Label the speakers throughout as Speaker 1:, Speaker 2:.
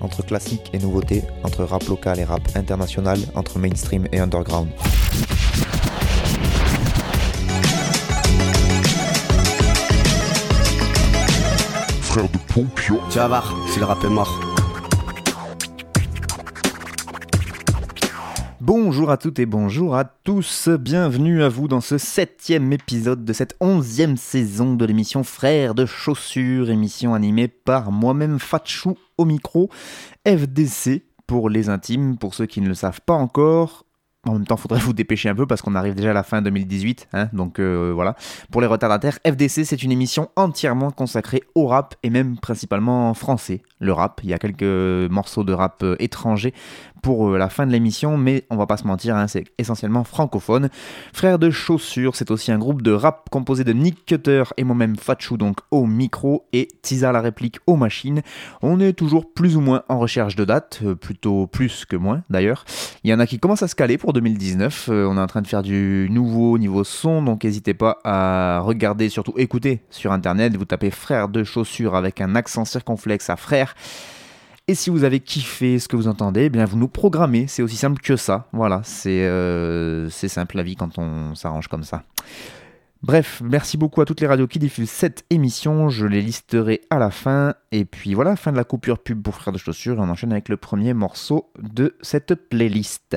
Speaker 1: Entre classique et nouveauté, entre rap local et rap international, entre mainstream et underground.
Speaker 2: Frère de Pompion.
Speaker 3: Tu vas voir, si le rap est mort.
Speaker 1: Bonjour à toutes et bonjour à tous, bienvenue à vous dans ce septième épisode de cette onzième saison de l'émission Frères de chaussures, émission animée par moi-même Fatchou au micro, FDC pour les intimes, pour ceux qui ne le savent pas encore. En même temps, faudrait vous dépêcher un peu parce qu'on arrive déjà à la fin 2018, hein, donc euh, voilà. Pour les retardataires, FDC c'est une émission entièrement consacrée au rap et même principalement français. Le rap, il y a quelques morceaux de rap euh, étrangers pour euh, la fin de l'émission, mais on va pas se mentir, hein, c'est essentiellement francophone. Frères de chaussures, c'est aussi un groupe de rap composé de Nick Cutter et moi-même Fatchou donc au micro et Tisa la réplique aux machines. On est toujours plus ou moins en recherche de date, euh, plutôt plus que moins d'ailleurs. Il y en a qui commencent à se caler pour 2019, euh, on est en train de faire du nouveau niveau son, donc n'hésitez pas à regarder, surtout écouter sur internet, vous tapez frères de chaussures avec un accent circonflexe à Et si vous avez kiffé ce que vous entendez, eh bien vous nous programmez, c'est aussi simple que ça. Voilà, c'est euh, c'est simple la vie quand on s'arrange comme ça. Bref, merci beaucoup à toutes les radios qui diffusent cette émission, je les listerai à la fin. Et puis voilà, fin de la coupure pub pour Frères de Chaussures, et on enchaîne avec le premier morceau de cette playlist.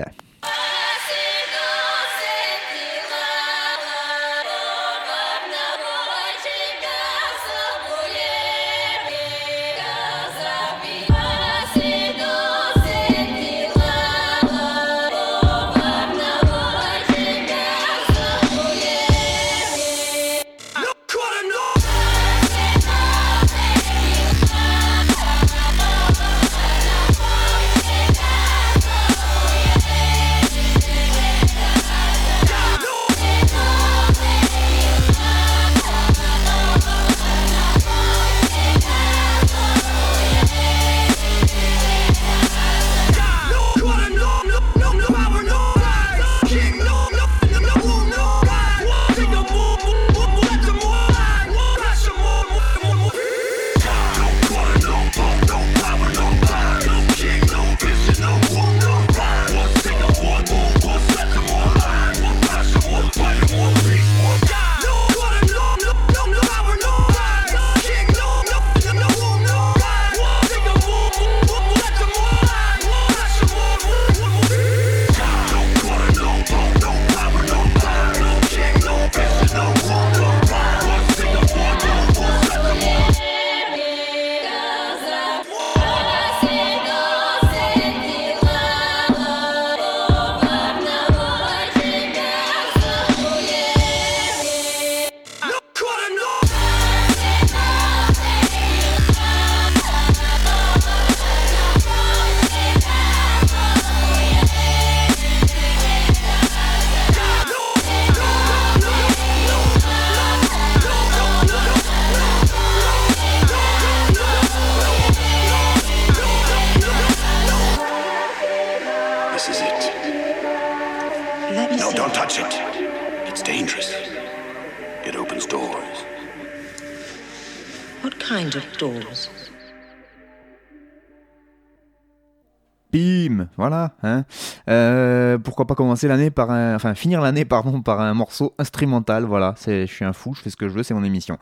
Speaker 1: Voilà. Hein. Euh, pourquoi pas commencer l'année par un, enfin finir l'année par un morceau instrumental. Voilà, c'est, je suis un fou, je fais ce que je veux, c'est mon émission.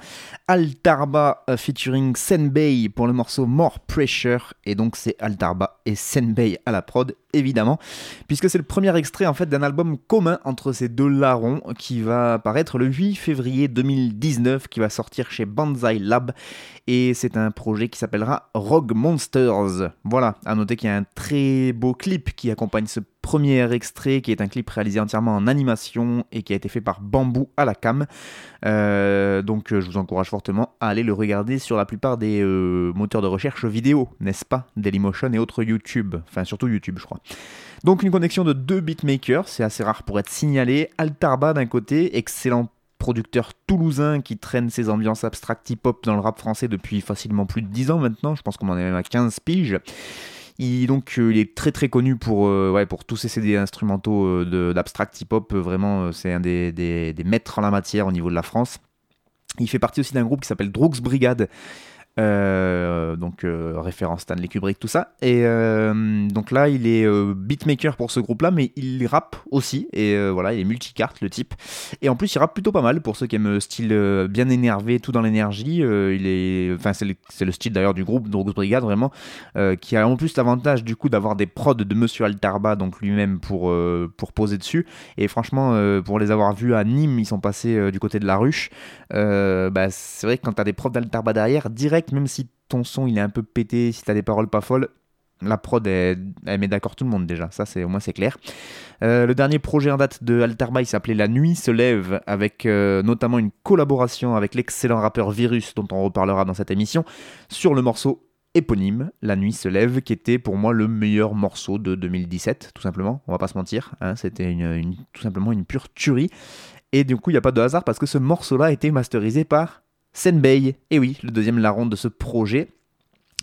Speaker 1: Altarba euh, featuring Senbei pour le morceau More Pressure. Et donc c'est Altarba et Senbei à la prod évidemment, puisque c'est le premier extrait en fait d'un album commun entre ces deux larrons qui va paraître le 8 février 2019, qui va sortir chez Banzai Lab. Et c'est un projet qui s'appellera Rogue Monsters. Voilà, à noter qu'il y a un très très beau clip qui accompagne ce premier extrait, qui est un clip réalisé entièrement en animation et qui a été fait par Bamboo à la cam. Euh, donc euh, je vous encourage fortement à aller le regarder sur la plupart des euh, moteurs de recherche vidéo, n'est-ce pas? Dailymotion et autres YouTube, enfin surtout YouTube je crois. Donc une connexion de deux beatmakers, c'est assez rare pour être signalé. Altarba d'un côté, excellent producteur toulousain qui traîne ses ambiances abstract hip-hop dans le rap français depuis facilement plus de 10 ans maintenant, je pense qu'on en est même à 15 piges. Il, donc, euh, il est très très connu pour, euh, ouais, pour tous ses CD instrumentaux euh, d'abstract hip-hop. Vraiment, c'est un des, des- des maîtres en la matière au niveau de la France. Il fait partie aussi d'un groupe qui s'appelle Droogs Brigade. Euh, donc euh, référence Stanley Kubrick tout ça et euh, donc là il est beatmaker pour ce groupe là mais il rappe aussi et voilà il est multicarte le type et en plus il rappe plutôt pas mal pour ceux qui aiment le style bien énervé tout dans l'énergie il est enfin c'est le, style d'ailleurs du groupe Droogs Brigade vraiment qui a en plus l'avantage du coup d'avoir des prods de Monsieur Altarba, donc lui-même pour, pour poser dessus. Et franchement, pour les avoir vus à Nîmes, ils sont passés du côté de la ruche. Bah, c'est vrai que quand t'as des prods d'Altarba derrière, direct, même si ton son il est un peu pété, si t'as des paroles pas folles, la prod elle, elle met d'accord tout le monde déjà, ça c'est au moins c'est clair. Euh, le dernier projet en date de Altarba il s'appelait La Nuit se lève avec euh, notamment une collaboration avec l'excellent rappeur Virus dont on reparlera dans cette émission sur le morceau éponyme, La Nuit se lève, qui était pour moi le meilleur morceau de 2017, tout simplement. On va pas se mentir, hein, c'était tout simplement une pure tuerie. Et du coup, il n'y a pas de hasard parce que ce morceau-là a été masterisé par Senbei. Et oui, le deuxième larron de ce projet.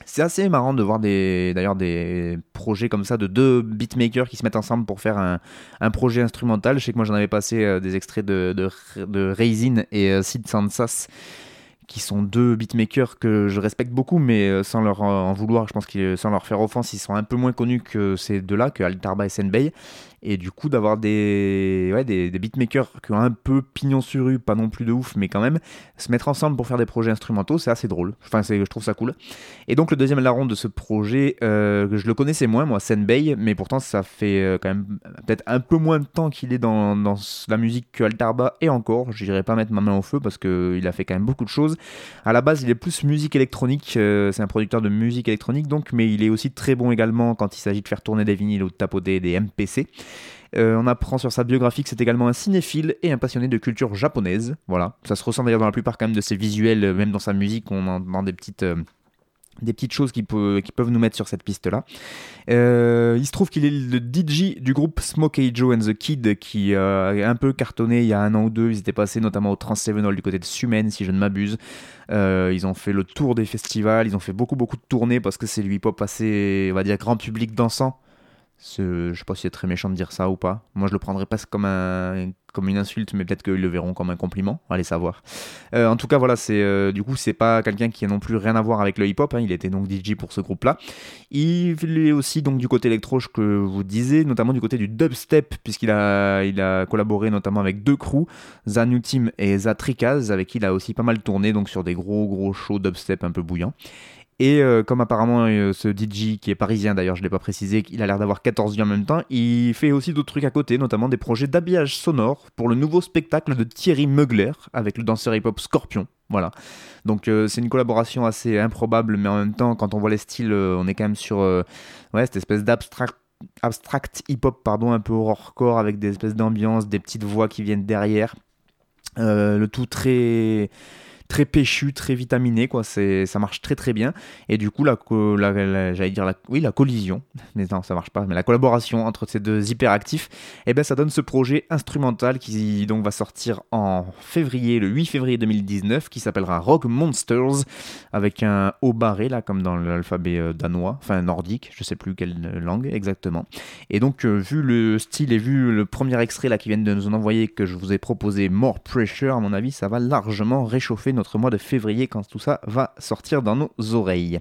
Speaker 1: C'est assez marrant de voir d'ailleurs des projets comme ça de deux beatmakers qui se mettent ensemble pour faire un, projet instrumental. Je sais que moi j'en avais passé euh, des extraits de, de, Raisin et euh, Sid Sansas qui sont deux beatmakers que je respecte beaucoup, mais euh, sans leur en vouloir, je pense qu'ils sans leur faire offense, ils sont un peu moins connus que ces deux-là, que Altarba et Senbei. Et du coup, d'avoir des, ouais, des, beatmakers qui ont un peu pignon sur rue, pas non plus de ouf, mais quand même, se mettre ensemble pour faire des projets instrumentaux, c'est assez drôle. Enfin, je trouve ça cool. Et donc, le deuxième larron de ce projet, euh, je le connaissais moins, moi, Senbei, mais pourtant, ça fait euh, quand même peut-être un peu moins de temps qu'il est dans, dans la musique que Altarba, et encore, je dirais pas mettre ma main au feu parce qu'il a fait quand même beaucoup de choses. À la base, il est plus musique électronique, euh, c'est un producteur de musique électronique donc, mais il est aussi très bon également quand il s'agit de faire tourner des vinyles ou de tapoter des MPC. Euh, on apprend sur sa biographie que c'est également un cinéphile et un passionné de culture japonaise. Voilà, ça se ressent d'ailleurs dans la plupart quand même de ses visuels, euh, même dans sa musique, on entend des petites. euh, des petites choses qui, peuvent nous mettre sur cette piste-là. Il se trouve qu'il est le DJ du groupe Smokey Joe and the Kid qui euh, a un peu cartonné il y a un an ou deux. Ils étaient passés notamment au Trans-Sevenol du côté de Sumen, si je ne m'abuse. Ils ont fait le tour des festivals, ils ont fait beaucoup beaucoup de tournées parce que c'est du hip-hop assez, on va dire, grand public dansant. C'est- Je sais pas si c'est très méchant de dire ça ou pas. Moi, je le prendrais pas comme, un, comme une insulte, mais peut-être qu'ils le verront comme un compliment. Allez savoir. Euh, en tout cas, voilà, c'est euh, du coup, c'est pas quelqu'un qui a non plus rien à voir avec le hip-hop. hein. Il était donc DJ pour ce groupe-là. Il est aussi donc du côté électro, je que vous disiez, notamment du côté du dubstep, puisqu'il a, collaboré notamment avec deux crews, Zanutim et Zatrikaz, avec qui il a aussi pas mal tourné donc sur des gros gros shows dubstep un peu bouillants. Et euh, comme apparemment euh, ce DJ qui est parisien d'ailleurs, je ne l'ai pas précisé, il a l'air d'avoir 14 vies en même temps, il fait aussi d'autres trucs à côté, notamment des projets d'habillage sonore pour le nouveau spectacle de Thierry Mugler avec le danseur hip-hop Scorpion. Voilà. Donc euh, c'est une collaboration assez improbable, mais en même temps, quand on voit les styles, on est quand même sur ouais, cette espèce d'abstract abstract hip-hop, pardon, un peu horrorcore avec des espèces d'ambiance, des petites voix qui viennent derrière. Le tout très très péchu, très vitaminé, quoi. C'est, ça marche très très bien. Et du coup, la, la- la- j'allais dire la, oui, la collision, mais non, ça marche pas, mais la collaboration entre ces deux hyperactifs, et ben ça donne ce projet instrumental qui donc va sortir en février, le 8 février 2019, qui s'appellera Rock Monsters, avec un haut barré là, comme dans l'alphabet euh, danois, enfin nordique, je sais plus quelle langue exactement. Et donc, euh, vu le style et vu le premier extrait là qui vient de nous en envoyer, que je vous ai proposé, More Pressure, à mon avis, ça va largement réchauffer notre mois de février quand tout ça va sortir dans nos oreilles.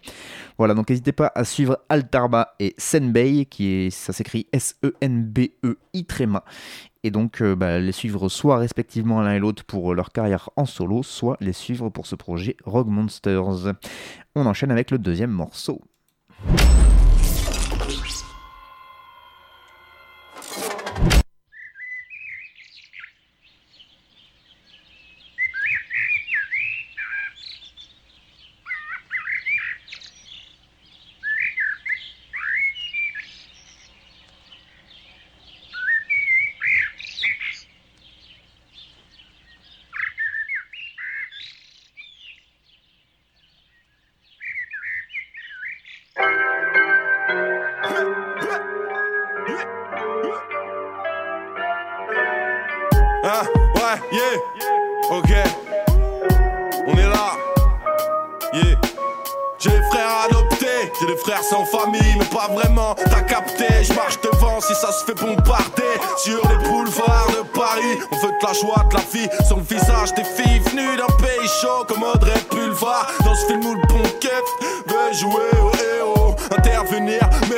Speaker 1: Voilà, donc n'hésitez pas à suivre Altarba et Senbei, qui est, ça s'écrit S-E-N-B-E-I tréma. Et donc, euh, bah, les suivre soit respectivement l'un et l'autre pour leur carrière en solo, soit les suivre pour ce projet Rogue Monsters. On enchaîne avec le deuxième morceau.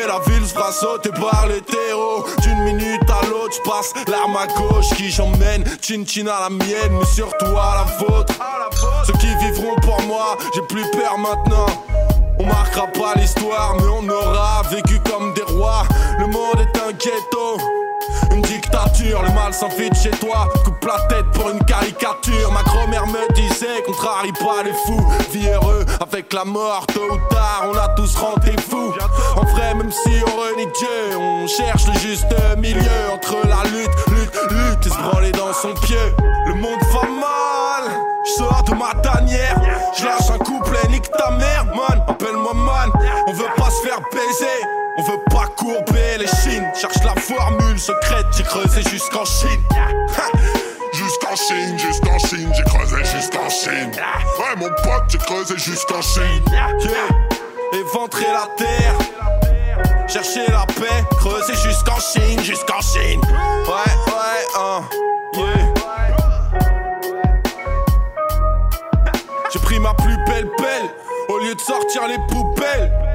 Speaker 4: La ville se fera sauter par les terreaux. D'une minute à l'autre, je passe l'arme à gauche qui j'emmène, chin chin à la mienne, mais surtout à la vôtre. Ceux qui vivront pour moi, j'ai plus peur maintenant. On marquera pas l'histoire, mais on aura vécu comme des rois. Le monde est un ghetto. Une dictature, le mal s'enfuit de chez toi. Coupe la tête pour une caricature. Ma grand-mère me disait, contrarie pas les fous. Vie heureux avec la mort, tôt ou tard, on a tous rendu fous. En vrai, même si on renie Dieu, on cherche le juste milieu entre la lutte, lutte, lutte et se branler dans son pied. Le monde va mal. Je sors de ma tanière, je lâche un couplet, nique ta mère, man. Appelle-moi man, on veut pas se faire baiser, on veut pas courber les chines. Formule secrète, j'ai creusé jusqu'en Chine.
Speaker 2: Jusqu'en Chine, jusqu'en Chine, j'ai creusé jusqu'en Chine. Ouais, mon pote, j'ai creusé jusqu'en Chine.
Speaker 4: Yeah. Éventrer la terre, chercher la paix, creuser jusqu'en Chine, jusqu'en Chine. Ouais, ouais, hein, yeah. J'ai pris ma plus belle pelle au lieu de sortir les poubelles.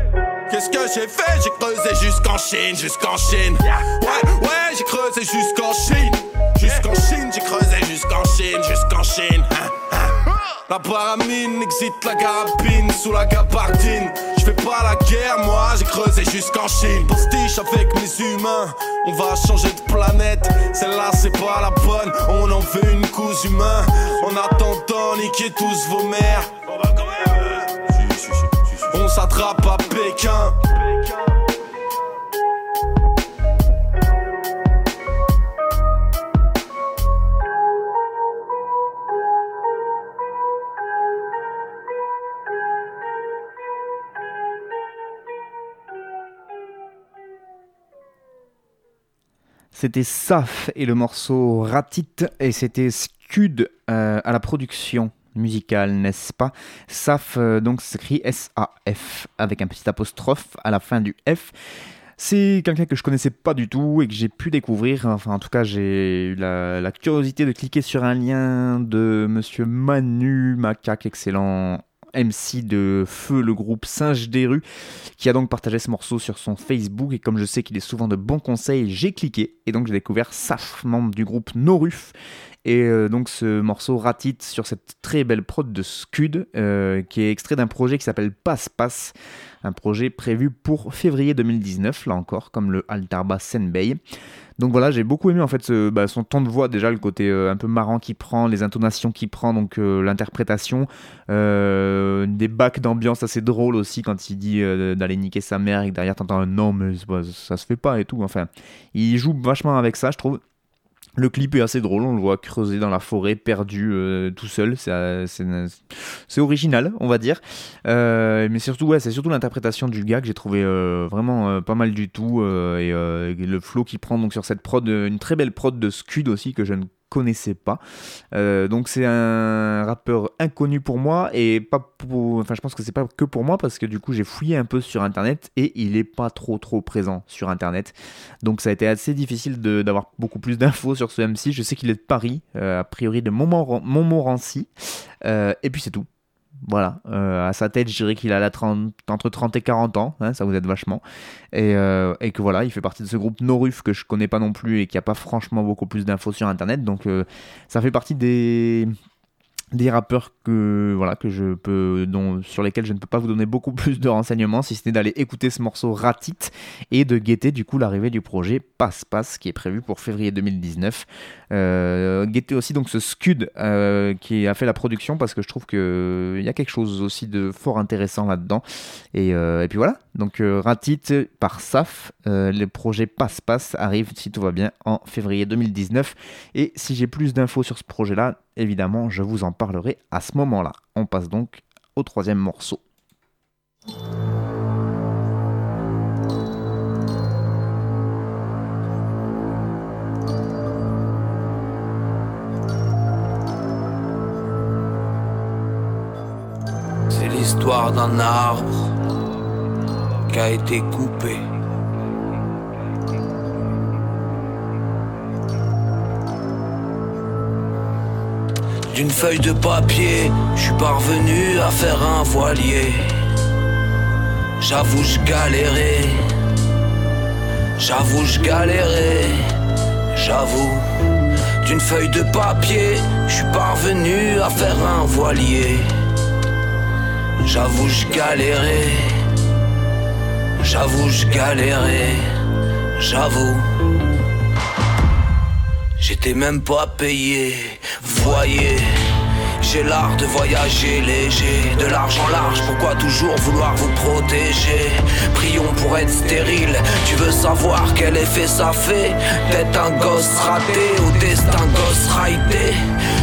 Speaker 4: Qu'est-ce que j'ai fait J'ai creusé jusqu'en Chine, jusqu'en Chine. Ouais, ouais, j'ai creusé jusqu'en Chine. Jusqu'en Chine, j'ai creusé jusqu'en Chine, jusqu'en Chine. Hein, hein. La paramine excite la carabine sous la gabardine. Je fais pas la guerre, moi j'ai creusé jusqu'en Chine. Postiche avec mes humains, on va changer de planète. Celle-là c'est pas la bonne, on en veut une couche humain. En attendant, niquez tous vos mères. On s'attrape à Pékin.
Speaker 1: C'était Saf et le morceau Ratit et c'était Scud euh, à la production musicale, n'est-ce pas? Saf, euh, donc s'écrit S-A-F avec un petit apostrophe à la fin du F. C'est quelqu'un que je connaissais pas du tout et que j'ai pu découvrir. Enfin, en tout cas, j'ai eu la, la curiosité de cliquer sur un lien de monsieur Manu Macaque, excellent MC de Feu, le groupe Singe des rues, qui a donc partagé ce morceau sur son Facebook. Et comme je sais qu'il est souvent de bons conseils, j'ai cliqué et donc j'ai découvert Saf, membre du groupe Noruf. Et euh, donc ce morceau ratite sur cette très belle prod de Scud, euh, qui est extrait d'un projet qui s'appelle Passe Passe, un projet prévu pour février 2019, là encore, comme le Altarba Senbei. Donc voilà, j'ai beaucoup aimé en fait bah, son ton de voix déjà, le côté euh, un peu marrant qu'il prend, les intonations qu'il prend, donc euh, l'interprétation, euh, des bacs d'ambiance assez drôles aussi quand il dit d'aller niquer sa mère et derrière t'entends un non mais ça se fait pas et tout. Enfin, il joue vachement avec ça, je trouve. Le clip est assez drôle, on le voit creuser dans la forêt, perdu euh, tout seul. C'est euh, c'est original, on va dire. Euh, mais surtout, ouais, c'est surtout l'interprétation du gars que j'ai trouvé euh, vraiment euh, pas mal du tout. euh, et, et le flow qu'il prend donc sur cette prod, une très belle prod de Scud aussi que je ne connaissais pas. Euh, donc c'est un rappeur inconnu pour moi et pas pour, enfin je pense que c'est pas que pour moi parce que du coup j'ai fouillé un peu sur internet et il est pas trop trop présent sur internet. Donc ça a été assez difficile d'avoir beaucoup plus d'infos sur ce MC. Je sais qu'il est de Paris, euh, a priori de Montmoren- Montmorency. Euh, et puis c'est tout. Voilà, Euh, à sa tête, je dirais qu'il a la 30 entre 30 et 40 ans, hein, ça vous aide vachement. Et, euh, et que voilà, il fait partie de ce groupe Noruf que je connais pas non plus et qui a pas franchement beaucoup plus d'infos sur internet. Donc euh, ça fait partie des, des rappeurs que voilà que je peux dont sur lesquels je ne peux pas vous donner beaucoup plus de renseignements si ce n'est d'aller écouter ce morceau Ratit et de guetter du coup l'arrivée du projet Passe Passe qui est prévu pour février 2019 euh, guetter aussi donc ce Scud euh, qui a fait la production parce que je trouve que il y a quelque chose aussi de fort intéressant là-dedans. Et, euh, et puis voilà. Donc Ratit par SAF le projet Passe Passe arrive si tout va bien en février 2019 et si j'ai plus d'infos sur ce projet là Évidemment, je vous en parlerai à ce moment-là. On passe donc au troisième morceau.
Speaker 5: C'est l'histoire d'un arbre qui a été coupé. D'une feuille de papier, je suis parvenu à faire un voilier. J'avoue, je. J'avoue, je. J'avoue. D'une feuille de papier, je suis parvenu à faire un voilier. J'avoue, je. J'avoue, je. J'avoue. J'étais même pas payé. Voyez. J'ai l'art de voyager léger, de l'argent large, pourquoi toujours vouloir vous protéger? Prions pour être stérile, tu veux savoir quel effet ça fait? D'être un gosse raté ou destin gosse raité?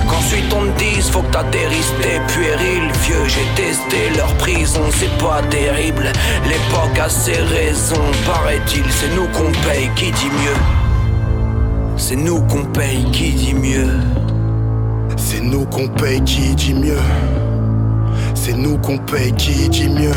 Speaker 5: Qu'ensuite on te dise faut que t'atterrisses tes puérils Vieux j'ai testé leur prison, c'est pas terrible. L'époque a ses raisons, paraît-il c'est nous qu'on paye, qui dit mieux? C'est nous qu'on paye, qui dit mieux
Speaker 6: c'est nous qu'on paye qui dit mieux. C'est nous qu'on paye qui dit mieux.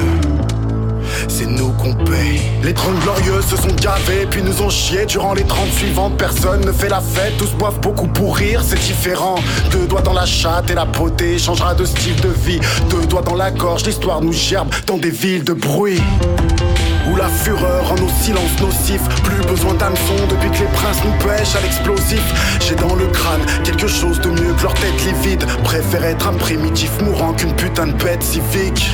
Speaker 6: C'est nous qu'on paye. Les trente glorieux se sont gavés, puis nous ont chié. Durant les trente suivantes, personne ne fait la fête. Tous boivent beaucoup pour rire, c'est différent. Deux doigts dans la chatte et la potée changera de style de vie. Deux doigts dans la gorge, l'histoire nous gerbe dans des villes de bruit. Où la fureur en nos silences nocifs. Plus besoin d'hameçon depuis que les princes nous pêchent à l'explosif. J'ai dans le crâne quelque chose de mieux que leur tête livide. Préfère être un primitif mourant qu'une putain de bête civique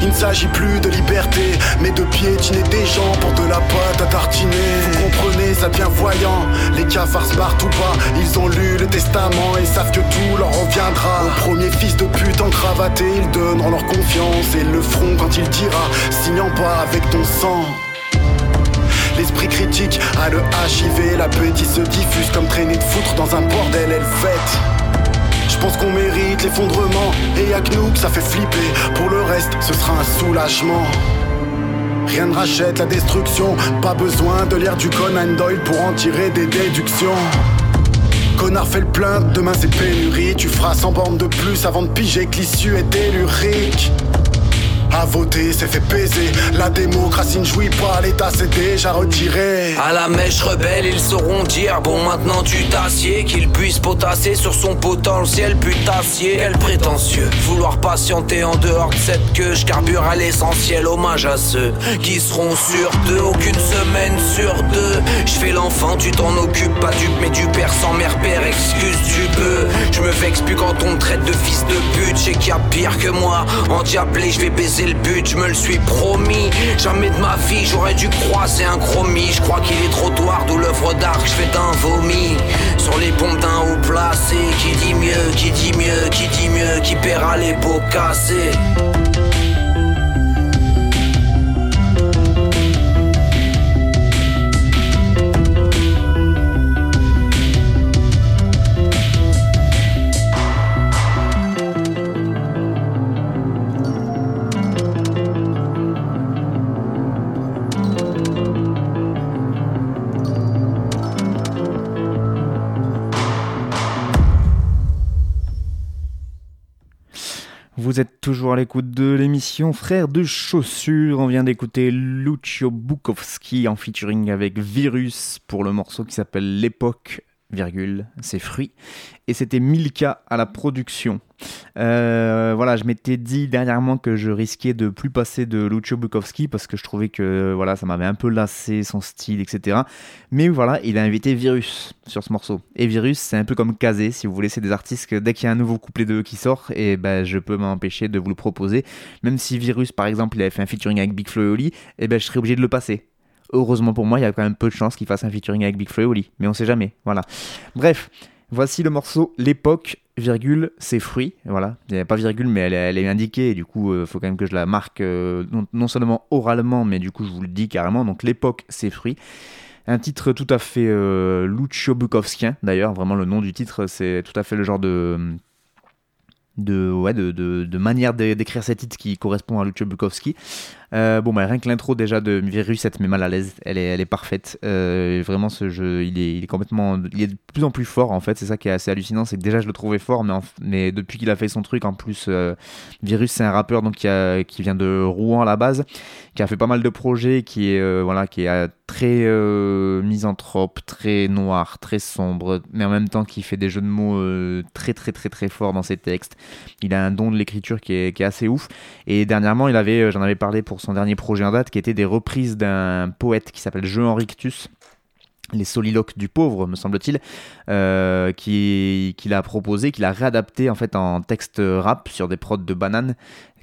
Speaker 6: il ne s'agit plus de liberté, mais de piétiner des gens pour de la pâte à tartiner. Vous comprenez, ça devient voyant. Les cafards se barrent tout bas, ils ont lu le testament et savent que tout leur reviendra. Au premier fils de pute encravaté, ils donneront leur confiance et le feront quand il dira Signant pas avec ton sang. L'esprit critique a le HIV, la bêtise se diffuse comme traîner de foutre dans un bordel, elle fête. Je pense qu'on mérite l'effondrement. Et y'a que ça fait flipper. Pour le reste ce sera un soulagement. Rien ne rachète la destruction. Pas besoin de lire du Conan Doyle Pour en tirer des déductions. Connard fait le plein, demain c'est pénurie. Tu feras 100 bornes de plus avant de piger que l'issue est tellurique à voter, c'est fait baiser. La démocratie ne jouit pas, l'État s'est déjà retiré.
Speaker 5: À la mèche rebelle, ils sauront dire Bon, maintenant tu t'assieds, qu'ils puissent potasser sur son potentiel putassier. Quel prétentieux, vouloir patienter en dehors de cette queue. Je carbure à l'essentiel, hommage à ceux qui seront sur deux. Aucune semaine sur deux. Je fais l'enfant, tu t'en occupes pas du mais du père sans mère père, excuse tu peux. Je me vexe plus quand on me traite de fils de pute. J'ai qu'il y a pire que moi. En diablé, je vais baiser c'est le but, je me le suis promis. Jamais de ma vie, j'aurais dû croiser un chromie. Je crois qu'il est trottoir, d'où l'œuvre d'art je fais d'un vomi. Sur les pompes d'un haut placé, qui dit mieux, qui dit mieux, qui dit mieux, qui paiera les pots cassés.
Speaker 1: Vous êtes toujours à l'écoute de l'émission Frères de chaussures. On vient d'écouter Lucio Bukowski en featuring avec Virus pour le morceau qui s'appelle L'époque, virgule, ses fruits. Et c'était Milka à la production. Euh, voilà, je m'étais dit dernièrement que je risquais de plus passer de Lucio Bukowski parce que je trouvais que voilà, ça m'avait un peu lassé son style, etc. Mais voilà, il a invité Virus sur ce morceau. Et Virus, c'est un peu comme Kazé, si vous voulez, c'est des artistes que dès qu'il y a un nouveau couplet d'eux qui sort, et ben je peux m'empêcher de vous le proposer. Même si Virus, par exemple, il avait fait un featuring avec Big Flo et Oli, et ben je serais obligé de le passer. Heureusement pour moi, il y a quand même peu de chances qu'il fasse un featuring avec Big Flo et Oli, mais on sait jamais. Voilà. Bref. Voici le morceau L'époque, virgule, ses fruits. Voilà, il n'y a pas virgule, mais elle, est indiquée, et du coup, il euh, faut quand même que je la marque euh, non, seulement oralement, mais du coup, je vous le dis carrément. Donc, L'époque, ses fruits. Un titre tout à fait euh, Lucio d'ailleurs, vraiment le nom du titre, c'est tout à fait le genre de. De, ouais, de manière d'écrire ces titres qui correspond à Lucio Bukowski. Euh, bon, bah, rien que l'intro déjà de Virus, ça te met mal à l'aise. Elle est, elle est parfaite. Euh, vraiment, ce jeu, il est, il est complètement. Il est de plus en plus fort en fait. C'est ça qui est assez hallucinant. C'est que déjà, je le trouvais fort, mais, mais depuis qu'il a fait son truc, en plus, euh, Virus, c'est un rappeur donc, qui, qui vient de Rouen à la base, qui a fait pas mal de projets, qui est, voilà, qui est très misanthrope, très noir, très sombre, mais en même temps qui fait des jeux de mots très, très, très, très forts dans ses textes. Il a un don de l'écriture qui est, qui est assez ouf. Et dernièrement, j'en avais parlé pour son dernier projet en date, qui était des reprises d'un poète qui s'appelle Jean Rictus. Les soliloques du pauvre, me semble-t-il, euh, qui qu'il a proposé, qu'il a réadapté en fait en texte rap sur des prods de Banane,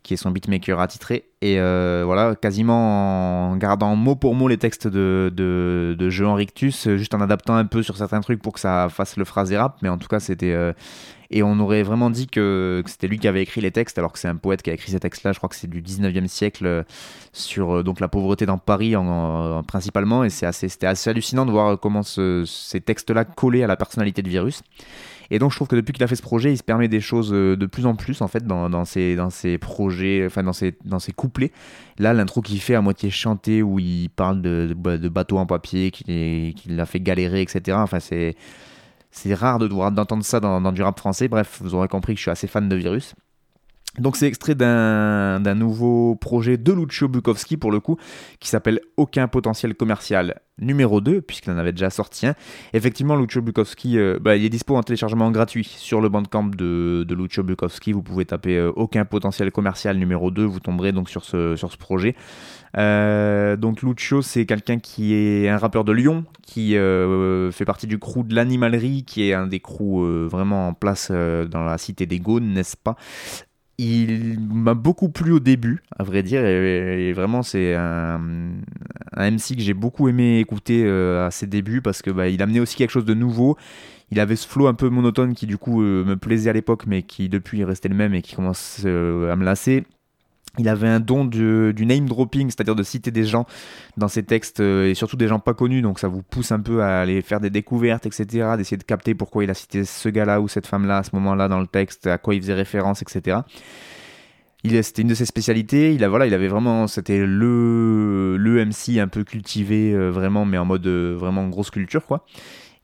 Speaker 1: qui est son beatmaker attitré, et euh, voilà, quasiment en gardant mot pour mot les textes de, de, de Jean Rictus, juste en adaptant un peu sur certains trucs pour que ça fasse le phrasé rap, mais en tout cas c'était euh, et on aurait vraiment dit que, c'était lui qui avait écrit les textes, alors que c'est un poète qui a écrit ces textes-là, je crois que c'est du 19e siècle, euh, sur donc la pauvreté dans Paris en, en- principalement, et c'est assez, c'était assez hallucinant de voir comment ce- ces textes-là collaient à la personnalité de Virus. Et donc je trouve que depuis qu'il a fait ce projet, il se permet des choses euh, de plus en plus en fait dans, ses, dans projets, enfin dans ses, dans ses couplets. Là, l'intro qu'il fait à moitié chanté où il parle de, de, bateaux en papier, qu'il qu'il l'a fait galérer, etc. Enfin c'est c'est rare de d'entendre ça dans, dans du rap français. Bref, vous aurez compris que je suis assez fan de Virus. Donc c'est extrait d'un nouveau projet de Lucio Bukowski pour le coup, qui s'appelle Aucun potentiel commercial numéro 2, puisqu'il en avait déjà sorti un. Effectivement, Lucio Bukowski, euh, bah, il est dispo en téléchargement gratuit sur le bandcamp de, de Lucio Bukowski. Vous pouvez taper euh, Aucun potentiel commercial numéro 2, vous tomberez donc sur ce, projet. Euh, donc Lucio, c'est quelqu'un qui est un rappeur de Lyon, qui fait partie du crew de l'animalerie, qui est un des crews vraiment en place dans la cité des Gaunes, n'est-ce pas? Il m'a beaucoup plu au début, à vrai dire, et, vraiment c'est un, un MC que j'ai beaucoup aimé écouter euh, à ses débuts parce que bah, il amenait aussi quelque chose de nouveau. Il avait ce flow un peu monotone qui du coup euh, me plaisait à l'époque, mais qui depuis est resté le même et qui commence euh, à me lasser. Il avait un don du, name dropping, c'est-à-dire de citer des gens dans ses textes, euh, et surtout des gens pas connus, donc ça vous pousse un peu à aller faire des découvertes, etc., d'essayer de capter pourquoi il a cité ce gars-là ou cette femme-là à ce moment-là dans le texte, à quoi il faisait référence, etc. C'était une de ses spécialités. Il a voilà, il avait vraiment, c'était le le MC un peu cultivé euh, vraiment, mais en mode euh, vraiment grosse culture quoi.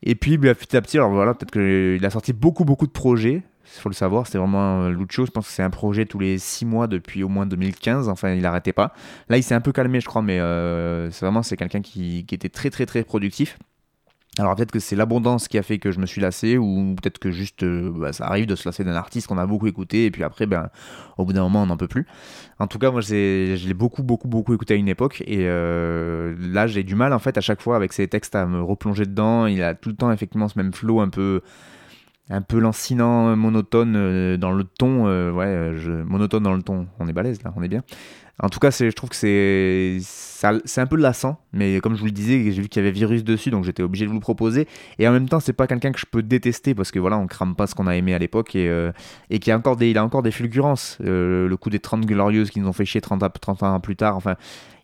Speaker 1: Et puis bah, petit à petit, alors voilà, peut-être qu'il a sorti beaucoup beaucoup de projets. Il faut le savoir, c'était vraiment euh, Lucho. Je pense que c'est un projet tous les 6 mois depuis au moins 2015. Enfin, il n'arrêtait pas. Là, il s'est un peu calmé, je crois, mais euh, c'est vraiment quelqu'un qui, était très très très productif. Alors peut-être que c'est l'abondance qui a fait que je me suis lassé, ou peut-être que juste euh, bah, ça arrive de se lasser d'un artiste qu'on a beaucoup écouté, et puis après, ben, au bout d'un moment, on n'en peut plus. En tout cas, moi, je l'ai beaucoup, beaucoup, beaucoup écouté à une époque, et là, j'ai du mal, en fait, à chaque fois, avec ses textes, à me replonger dedans. Il a tout le temps, effectivement, ce même flow un peu un peu lancinant, monotone euh, dans le ton. euh, ouais, euh, je, monotone dans le ton. On est balèze là, on est bien. En tout cas, je trouve que c'est, c'est un peu lassant, mais comme je vous le disais, j'ai vu qu'il y avait Virus dessus, donc j'étais obligé de vous le proposer. Et en même temps, c'est pas quelqu'un que je peux détester parce que voilà, on crame pas ce qu'on a aimé à l'époque et, euh, et qu'il a encore des, il a encore des fulgurances. Euh, le coup des 30 glorieuses qui nous ont fait chier 30, à- 30 ans plus tard. Enfin,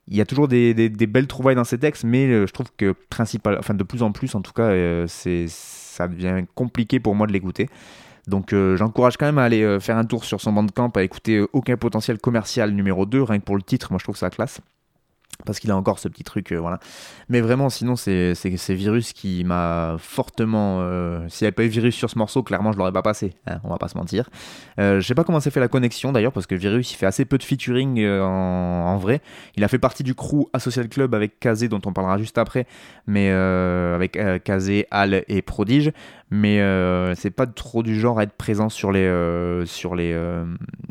Speaker 1: il y a toujours des, belles trouvailles dans ces textes, mais euh, je trouve que principal, enfin de plus en plus, en tout cas, euh, c'est, ça devient compliqué pour moi de l'écouter. Donc euh, j'encourage quand même à aller faire un tour sur son bandcamp, à écouter Aucun potentiel commercial numéro 2, rien que pour le titre, moi je trouve ça classe. Parce qu'il a encore ce petit truc, euh, voilà. Mais vraiment, sinon, c'est Virus qui m'a fortement. euh, S'il n'y avait pas eu Virus sur ce morceau, clairement, je l'aurais pas passé. hein, on va pas se mentir. Euh, je sais pas comment s'est fait la connexion d'ailleurs, parce que Virus, il fait assez peu de featuring en, en vrai. Il a fait partie du crew Associal Club avec Kazé, dont on parlera juste après, mais avec Kazé, Al et Prodige. Mais euh, c'est pas trop du genre à être présent sur les, euh, sur les, euh,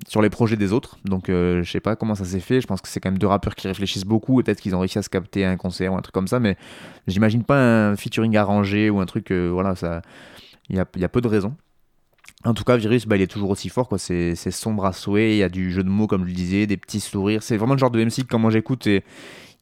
Speaker 1: sur les projets des autres. Donc je sais pas comment ça s'est fait. Je pense que c'est quand même deux rappeurs qui réfléchissent beaucoup. Peut-être qu'ils ont réussi à se capter un concert ou un truc comme ça. Mais j'imagine pas un featuring arrangé ou un truc. voilà, ça. Il y a, y a peu de raisons. En tout cas, Virus, bah, il est toujours aussi fort. quoi. C'est sombre à souhait. Il y a du jeu de mots, comme je le disais, des petits sourires. C'est vraiment le genre de MC que quand moi j'écoute et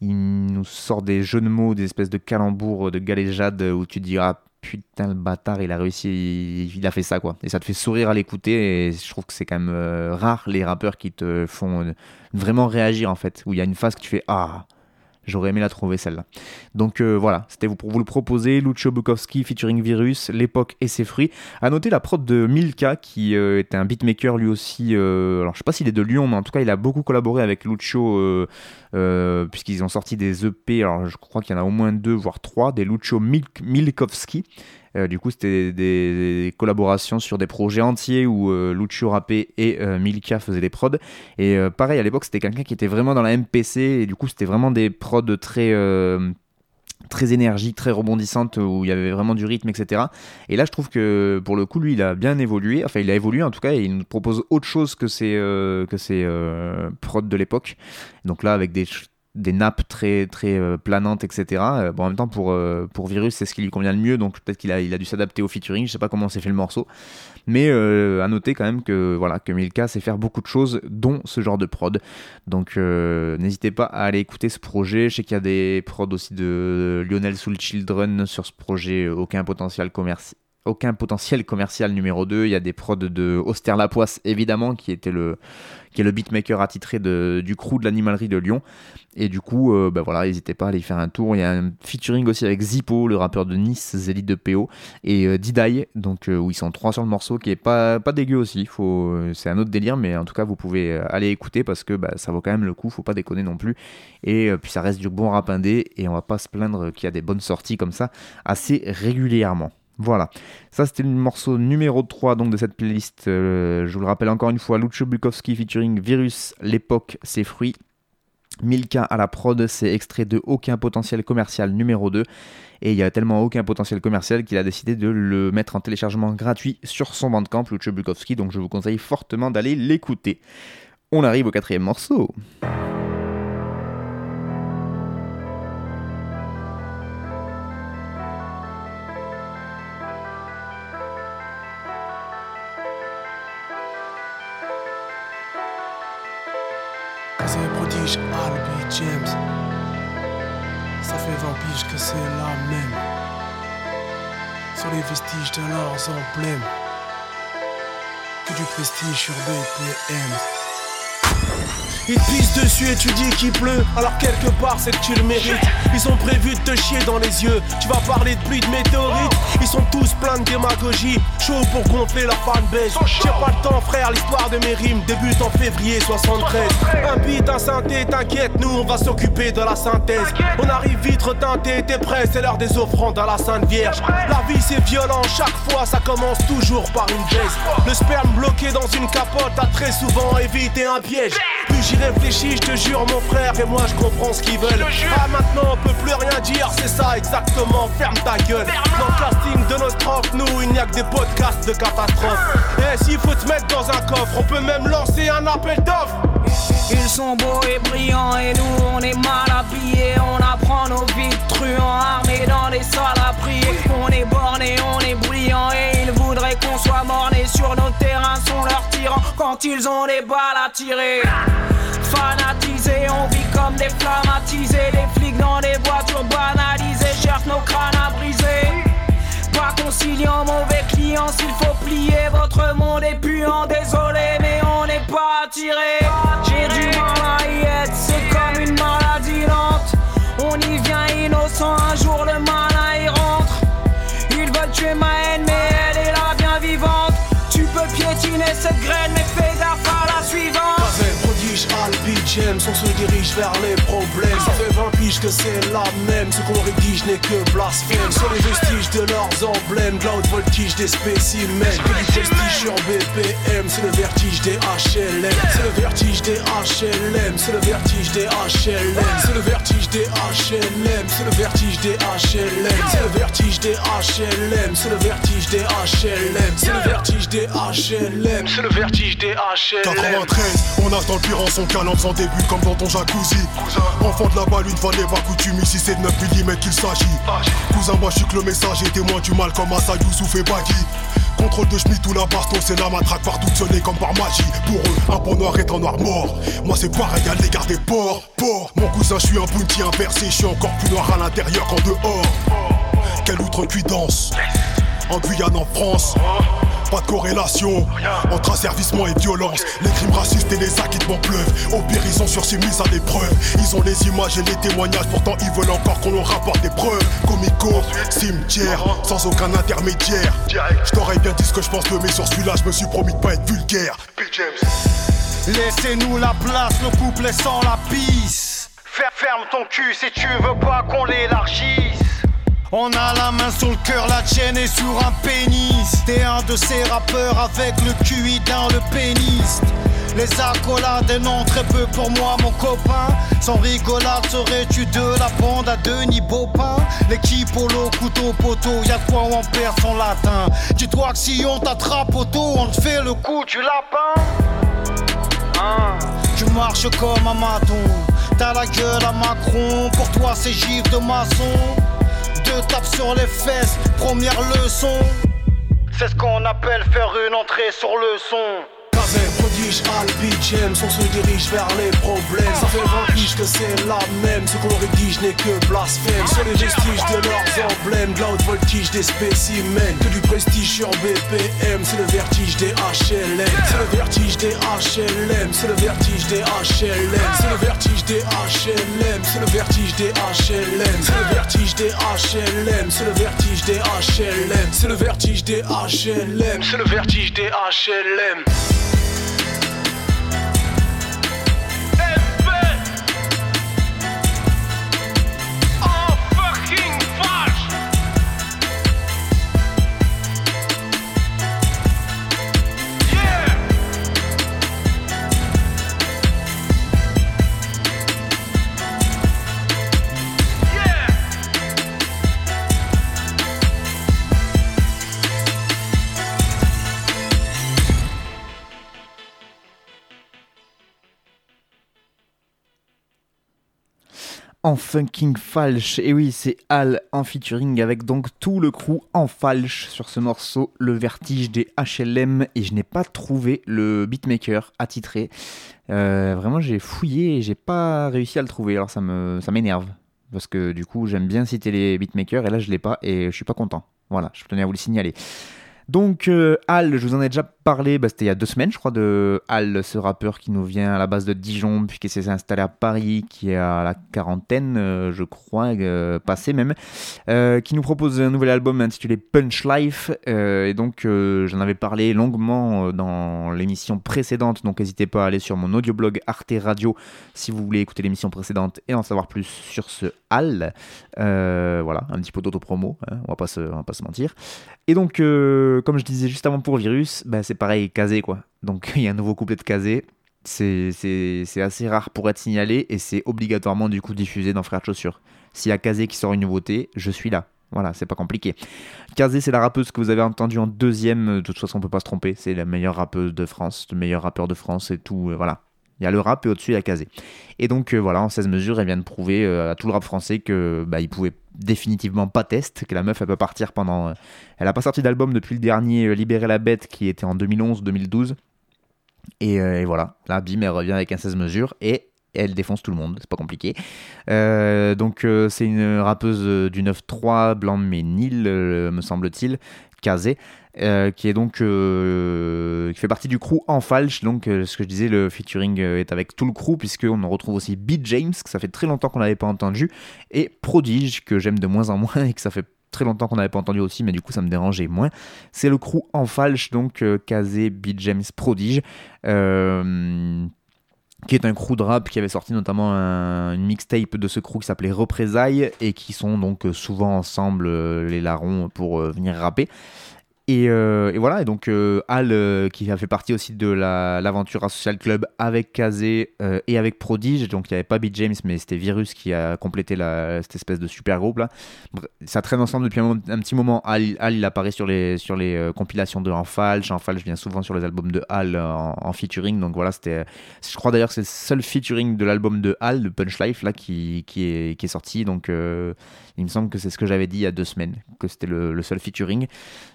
Speaker 1: il nous sort des jeux de mots, des espèces de calembours, de galéjades où tu dis ah putain le bâtard il a réussi, il, a fait ça quoi. Et ça te fait sourire à l'écouter et je trouve que c'est quand même euh, rare les rappeurs qui te font euh, vraiment réagir en fait. Où il y a une phase que tu fais ah J'aurais aimé la trouver celle-là. Donc euh, voilà, c'était pour vous le proposer. Lucio Bukowski featuring Virus, l'époque et ses fruits. À noter la prod de Milka qui euh, était un beatmaker lui aussi. euh, alors je sais pas s'il est de Lyon, mais en tout cas il a beaucoup collaboré avec Lucio euh, euh, puisqu'ils ont sorti des EP. Alors je crois qu'il y en a au moins deux voire trois, des Lucio Milk Milkowski. Euh, du coup, c'était des, des collaborations sur des projets entiers où euh, Lucio rappait et euh, Milka faisaient les prods. Et pareil, à l'époque, c'était quelqu'un qui était vraiment dans la MPC et du coup, c'était vraiment des prods très très très rebondissantes où il y avait vraiment du rythme, etc. Et là, je trouve que pour le coup, lui, il a bien évolué. Enfin, il a évolué en tout cas et il nous propose autre chose que ses que prods de l'époque. Donc là, avec des des nappes très très euh, planantes etc Euh, bon en même temps pour euh, pour Virus c'est ce qui lui convient le mieux donc peut-être qu'il a il a dû s'adapter au featuring je sais pas comment s'est fait le morceau. Mais à noter quand même que voilà que Milka sait faire beaucoup de choses dont ce genre de prod. Donc n'hésitez pas à aller écouter ce projet. Je sais qu'il y a des prods aussi de Lionel Soul Children sur ce projet aucun potentiel commercial aucun potentiel commercial numéro 2. Il y a des prods de Auster Lapoisse, évidemment, qui était le, qui est le beatmaker attitré du crew de l'animalerie de Lyon. Et du coup, euh, bah n'hésitez pas à aller faire un tour. Il y a un featuring aussi avec Zippo, le rappeur de Nice, Zélite de PO, et euh, donc euh, où ils sont trois sur le morceau, qui est pas, pas dégueu aussi. Euh, c'est un autre délire, mais en tout cas, vous pouvez aller écouter parce que bah, ça vaut quand même le coup, faut pas déconner non plus. Et puis ça reste du bon rap indé, et on va pas se plaindre qu'il y a des bonnes sorties comme ça assez régulièrement. Voilà, ça c'était le morceau numéro 3 donc, de cette playlist. Euh, je vous le rappelle encore une fois, Lucio Bukowski featuring Virus, l'époque, ses fruits. Milka à la prod, c'est extrait de Aucun potentiel commercial numéro 2. Et il y a tellement aucun potentiel commercial qu'il a décidé de le mettre en téléchargement gratuit sur son bandcamp, Lucio Bukowski. Donc je vous conseille fortement d'aller l'écouter. On arrive au quatrième morceau.
Speaker 7: Fait 20 piges que c'est la même. Sur les vestiges de leurs emblèmes. Que du prestige sur BPM.
Speaker 8: Ils te pissent dessus et tu dis qu'il pleut, alors quelque part c'est que tu le mérites. Ils ont prévu de te chier dans les yeux, tu vas parler de pluie de météorites. Ils sont tous pleins de démagogie, chaud pour gonfler leur fanbase. J'ai pas le temps, frère, l'histoire de mes rimes débute en février 73. Un beat, un synthé, t'inquiète, nous on va s'occuper de la synthèse. On arrive vite retinté, t'es prêt, c'est l'heure des offrandes à la Sainte Vierge. La vie c'est violent, chaque fois ça commence toujours par une baisse. Le sperme bloqué dans une capote a très souvent évité un piège. J'y réfléchis, je te jure mon frère, et moi je comprends ce qu'ils veulent. Ah maintenant on peut plus rien dire, c'est ça exactement, ferme ta gueule. Dans le casting de notre prof, nous il n'y a que des podcasts de catastrophe. Et s'il faut te mettre dans un coffre, on peut même lancer un appel d'offres.
Speaker 9: Ils sont beaux et brillants et nous on est mal habillés On apprend nos vies truands armés dans des salles à prier ils ont des balles à tirer Fanatisés, on vit comme des flammatisés Des flics dans des voitures banalisées cherchent nos crânes à briser pas conciliant, mauvais client, s'il faut plier, votre monde est puant, désolé, mais on n'est pas attiré. J'ai du mal à y être, c'est comme une maladie lente. On y vient innocent, un jour le malin y rentre. Ils veulent tuer ma haine, mais elle est là bien vivante. Tu peux piétiner cette graine, mais
Speaker 8: On se dirige vers les problèmes. Ça fait 20 piges que c'est la même. Ce qu'on rédige n'est que blasphème. Sur les vestiges de leurs emblèmes, de la haute voltige des spécimens. Que du prestige sur BPM, c'est le vertige des HLM. C'est le vertige des HLM, c'est le vertige des HLM. C'est le vertige des HLM, c'est le vertige des HLM. C'est le vertige des HLM, c'est le vertige des HLM. C'est le vertige des HLM, c'est le vertige des HLM.
Speaker 10: 93, on a dans le pire en son calme sans comme dans ton jacuzzi. Enfant de la balle, une n'est pas coutume, ici c'est de 9 mm qu'il s'agit. Cousin, moi je suis que le message et témoin du mal comme Assa Youssouf et Baki. Contrôle de Schmitt ou la baston, c'est la matraque partout sonné comme par magie. Pour eux, un pont noir est un noir mort. Moi c'est pareil à l'égard des porcs. Porc. Mon cousin, je suis un bounty inversé, je suis encore plus noir à l'intérieur qu'en dehors. Quelle outrecuidance En Guyane, en France. Pas de corrélation entre asservissement et violence. Les crimes racistes et les acquittements pleuvent. Au pire, ils ont sursis mis à l'épreuve. Ils ont les images et les témoignages, pourtant ils veulent encore qu'on leur rapporte des preuves. Comico, cimetière, sans aucun intermédiaire. Je t'aurais bien dit ce que je pense de mais sur celui-là, je me suis promis de pas être vulgaire.
Speaker 11: Laissez-nous la place, le couple est sans la pisse. Ferme ton cul si tu veux pas qu'on l'élargisse. On a la main sur le cœur, la tienne est sur un pénis. T'es un de ces rappeurs avec le QI dans le pénis. Les accolades non très peu pour moi mon copain. Sans rigolade serais-tu de la bande à Denis Baupin L'équipe polo, couteau, poteau, y'a quoi on perd son latin. Dis-toi que si on t'attrape auto, on te fait le coup du lapin. Hein, Tu marches comme un maton. T'as la gueule à Macron, pour toi c'est gifle de maçon Deux tapes sur les fesses, première leçon. C'est ce qu'on appelle faire une entrée sur le son
Speaker 7: Casé, prodige, Albi, on se dirige vers les problèmes. Ça fait 20 piges que c'est la même. Ce qu'on rédige n'est que blasphème. Sur les vestiges de leurs emblèmes, de la haute voltige des spécimens. Que du prestige sur BPM, c'est le vertige des HLM. C'est le vertige des HLM, c'est le vertige des HLM. C'est le vertige des HLM, c'est le vertige des HLM. C'est le vertige des HLM, c'est le vertige des HLM. C'est le vertige des HLM, c'est le vertige des HLM.
Speaker 1: En funking falche. Et oui, c'est Al en featuring avec donc tout le crew en falche sur ce morceau, Le Vertige des HLM. Et je n'ai pas trouvé le beatmaker attitré. Euh, vraiment, j'ai fouillé et j'ai pas réussi à le trouver. Alors ça me, ça m'énerve parce que du coup, j'aime bien citer les beatmakers et là, je l'ai pas et je suis pas content. Voilà, je tenais à vous le signaler. Donc euh, Al, je vous en ai déjà parlé, bah, c'était il y a deux semaines je crois, de Al, ce rappeur qui nous vient à la base de Dijon, puis qui s'est installé à Paris, qui est à la quarantaine, euh, je crois, euh, passé même, qui nous propose un nouvel album intitulé Punch Life. et donc j'en avais parlé longuement dans l'émission précédente, donc n'hésitez pas à aller sur mon audioblog Arte Radio si vous voulez écouter l'émission précédente et en savoir plus sur ce Al. voilà, un petit peu d'autopromo, hein, on, on va pas se mentir. Et donc, comme je disais juste avant pour Virus, bah, c'est pareil, casé quoi. Donc il y a un nouveau couplet de casé. C'est assez rare pour être signalé et c'est obligatoirement du coup diffusé dans Frères de Chaussures. S'il y a Kazé qui sort une nouveauté, je suis là. Voilà, c'est pas compliqué. Kazé, c'est la rappeuse que vous avez entendue en deuxième. De toute façon, on peut pas se tromper. C'est la meilleure rappeuse de France, le meilleur rappeur de France et tout. Euh, voilà. Il y a le rap et au-dessus, il y a Kazé. Et donc, euh, voilà, en 16 mesures, elle vient de prouver euh, à tout le rap français que bah, il pouvait définitivement pas test, que la meuf, elle peut partir pendant. Euh, elle a pas sorti d'album depuis le dernier Libérer la bête qui était en 2011-2012. Et, voilà, là, bim, elle revient avec un 16 mesures et elle défonce tout le monde, c'est pas compliqué. donc c'est une rappeuse du 9-3, blanc mais nil, me semble-t-il, casée. Euh, qui est donc euh, fait partie du crew en falche. Donc, euh, ce que je disais, le featuring est avec tout le crew, puisqu'on en retrouve aussi Beat James, que ça fait très longtemps qu'on n'avait pas entendu, et Prodige, que j'aime de moins en moins et que ça fait très longtemps qu'on n'avait pas entendu aussi, mais du coup ça me dérangeait moins. C'est le crew en falche, donc Kazé, Beat James, Prodige. Qui est un crew de rap qui avait sorti notamment un, une mixtape de ce crew qui s'appelait Représailles et qui sont donc souvent ensemble les larrons pour venir rapper. Euh, et, voilà, et donc euh, Al, euh, qui a fait partie aussi de l'Aventura Social Club avec Kazé et avec Prodige, donc il n'y avait pas Beat James, mais c'était Virus qui a complété la, cette espèce de super groupe là. Ça traîne ensemble depuis un, petit moment. Al, il apparaît sur les, sur les compilations de Enfalche. Enfalche vient souvent sur les albums de Al en, featuring, donc voilà, c'était. Je crois d'ailleurs que c'est le seul featuring de l'album de Al, de Punch Life, là, qui, qui est sorti, donc il me semble que c'est ce que j'avais dit il y a deux semaines, que c'était le, seul featuring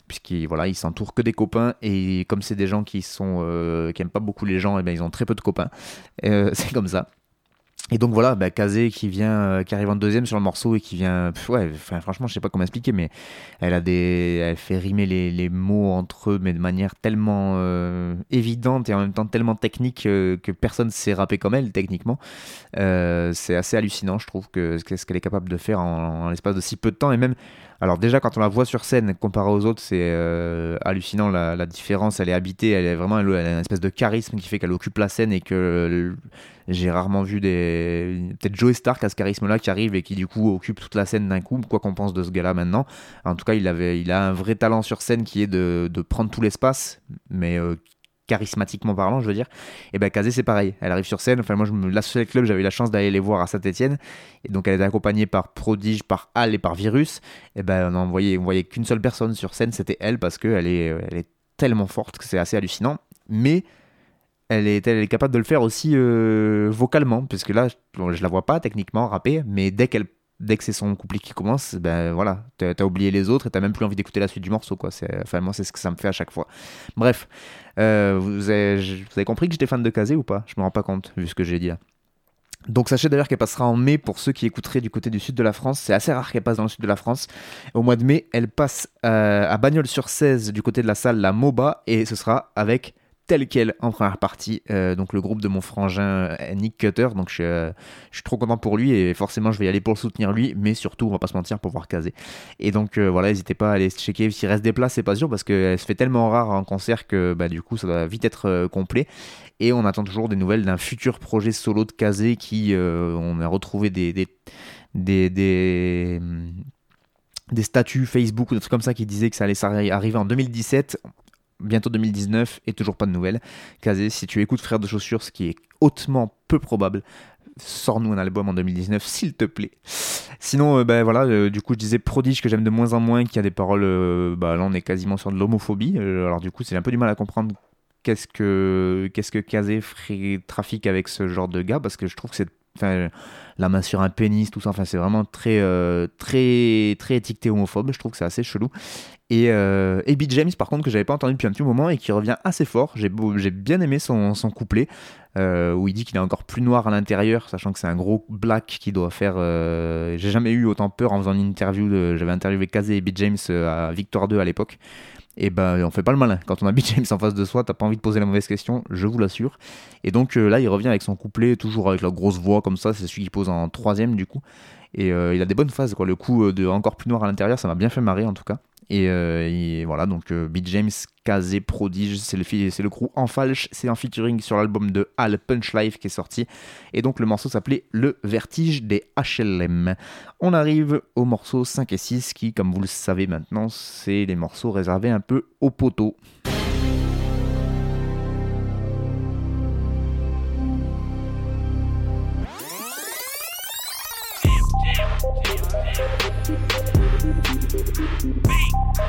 Speaker 1: puisqu'ils voilà, ils s'entourent que des copains et comme c'est des gens qui sont euh, qui aiment pas beaucoup les gens, et eh bien ils ont très peu de copains. Euh, c'est comme ça. Et donc voilà, bah, Kazé qui vient, euh, qui arrive en deuxième sur le morceau et qui vient, pff, ouais, franchement, je sais pas comment expliquer, mais elle a des, elle fait rimer les, mots entre eux, mais de manière tellement euh, évidente et en même temps tellement technique euh, que personne sait rapper comme elle techniquement. C'est assez hallucinant, je trouve, que ce qu'elle est capable de faire en, en l'espace de si peu de temps et même alors déjà quand on la voit sur scène comparé aux autres, c'est euh, hallucinant la, différence. Elle est habitée, elle est vraiment a une espèce de charisme qui fait qu'elle occupe la scène et que euh, j'ai rarement vu des peut-être Joey Stark à ce charisme-là qui arrive et qui du coup occupe toute la scène d'un coup. Quoi qu'on pense de ce gars-là maintenant, en tout cas il avait, il a un vrai talent sur scène qui est de, de prendre tout l'espace, mais euh, charismatiquement parlant, je veux dire. Et ben Kazé, c'est pareil. Elle arrive sur scène. Enfin, moi, je me... la Social Club, j'avais eu la chance d'aller les voir à Saint-Etienne. Et donc, elle était accompagnée par Prodige, par Al et par Virus. Et ben, on voyait, on voyait qu'une seule personne sur scène, c'était elle, parce qu'elle est, elle est tellement forte que c'est assez hallucinant. Mais elle est, elle est capable de le faire aussi euh, vocalement, puisque là, je, je la vois pas techniquement rapper, mais dès qu'elle dès que c'est son couplet qui commence, ben voilà, t'as as oublié les autres et t'as même plus envie d'écouter la suite du morceau, quoi. Enfin, moi, c'est ce que ça me fait à chaque fois. Bref, euh, vous, avez, compris que j'étais fan de Kazé ou pas? Je me rends pas compte, vu ce que j'ai dit là. Donc sachez d'ailleurs qu'elle passera en mai pour ceux qui écouteraient du côté du sud de la France. C'est assez rare qu'elle passe dans le sud de la France. Au mois de mai, elle passe euh, à Bagnols-sur-Cèze du côté de la salle La Moba et ce sera avec tel quel en première partie. Euh, donc le groupe de mon frangin euh, Nick Cutter. Donc je, euh, je, suis trop content pour lui et forcément je vais y aller pour le soutenir lui, mais surtout on va pas se mentir pour voir caser. Et donc voilà, n'hésitez pas à aller checker s'il reste des places, c'est pas sûr parce qu'elle se fait tellement rare en concert que bah, du coup ça doit vite être complet. Et on attend toujours des nouvelles d'un futur projet solo de Kazé qui on a retrouvé des, des, des, des des statuts Facebook ou des trucs comme ça qui disaient que ça allait arriver en 2017 bientôt 2019 et toujours pas de nouvelles. Kazé, si tu écoutes Frères de Chaussures, ce qui est hautement peu probable, sors-nous un album en 2019, s'il te plaît. Sinon, ben voilà, euh, du coup, je disais Prodige que j'aime de moins en moins, qui a des paroles, euh, bah là on est quasiment sur de l'homophobie. alors du coup, c'est un peu du mal à comprendre qu'est-ce que qu'est-ce que Kazé trafic avec ce genre de gars, parce que je trouve que c'est la main sur un pénis, tout ça. Enfin, c'est vraiment très, très, très étiqueté homophobe. Je trouve que c'est assez chelou. Et, euh, Beat James, par contre, que j'avais pas entendu depuis un petit moment et qui revient assez fort. J'ai, bien aimé son, son couplet euh, où il dit qu'il est encore plus noir à l'intérieur, sachant que c'est un gros black qui doit faire. Euh, j'ai jamais eu autant peur en faisant une interview. J'avais interviewé Kazé et Beat James à Victoire 2 à l'époque et ben on fait pas le malin. Quand on a Beat James en face de soi, t'as pas envie de poser la mauvaise question, je vous l'assure. Et donc euh, là, il revient avec son couplet, toujours avec la grosse voix comme ça, c'est celui qui pose en troisième du coup. Et euh, il a des bonnes phases, quoi. Le coup de encore plus noir à l'intérieur, ça m'a bien fait marrer en tout cas. Et, euh, et voilà, donc euh, Beat James, Kazé, Prodige, c'est le, c'est le crew en falche, c'est un featuring sur l'album de Al Punch Life qui est sorti. Et donc le morceau s'appelait Le Vertige des HLM. On arrive au morceau 5 et 6 qui, comme vous le savez maintenant, c'est les morceaux réservés un peu aux poteaux.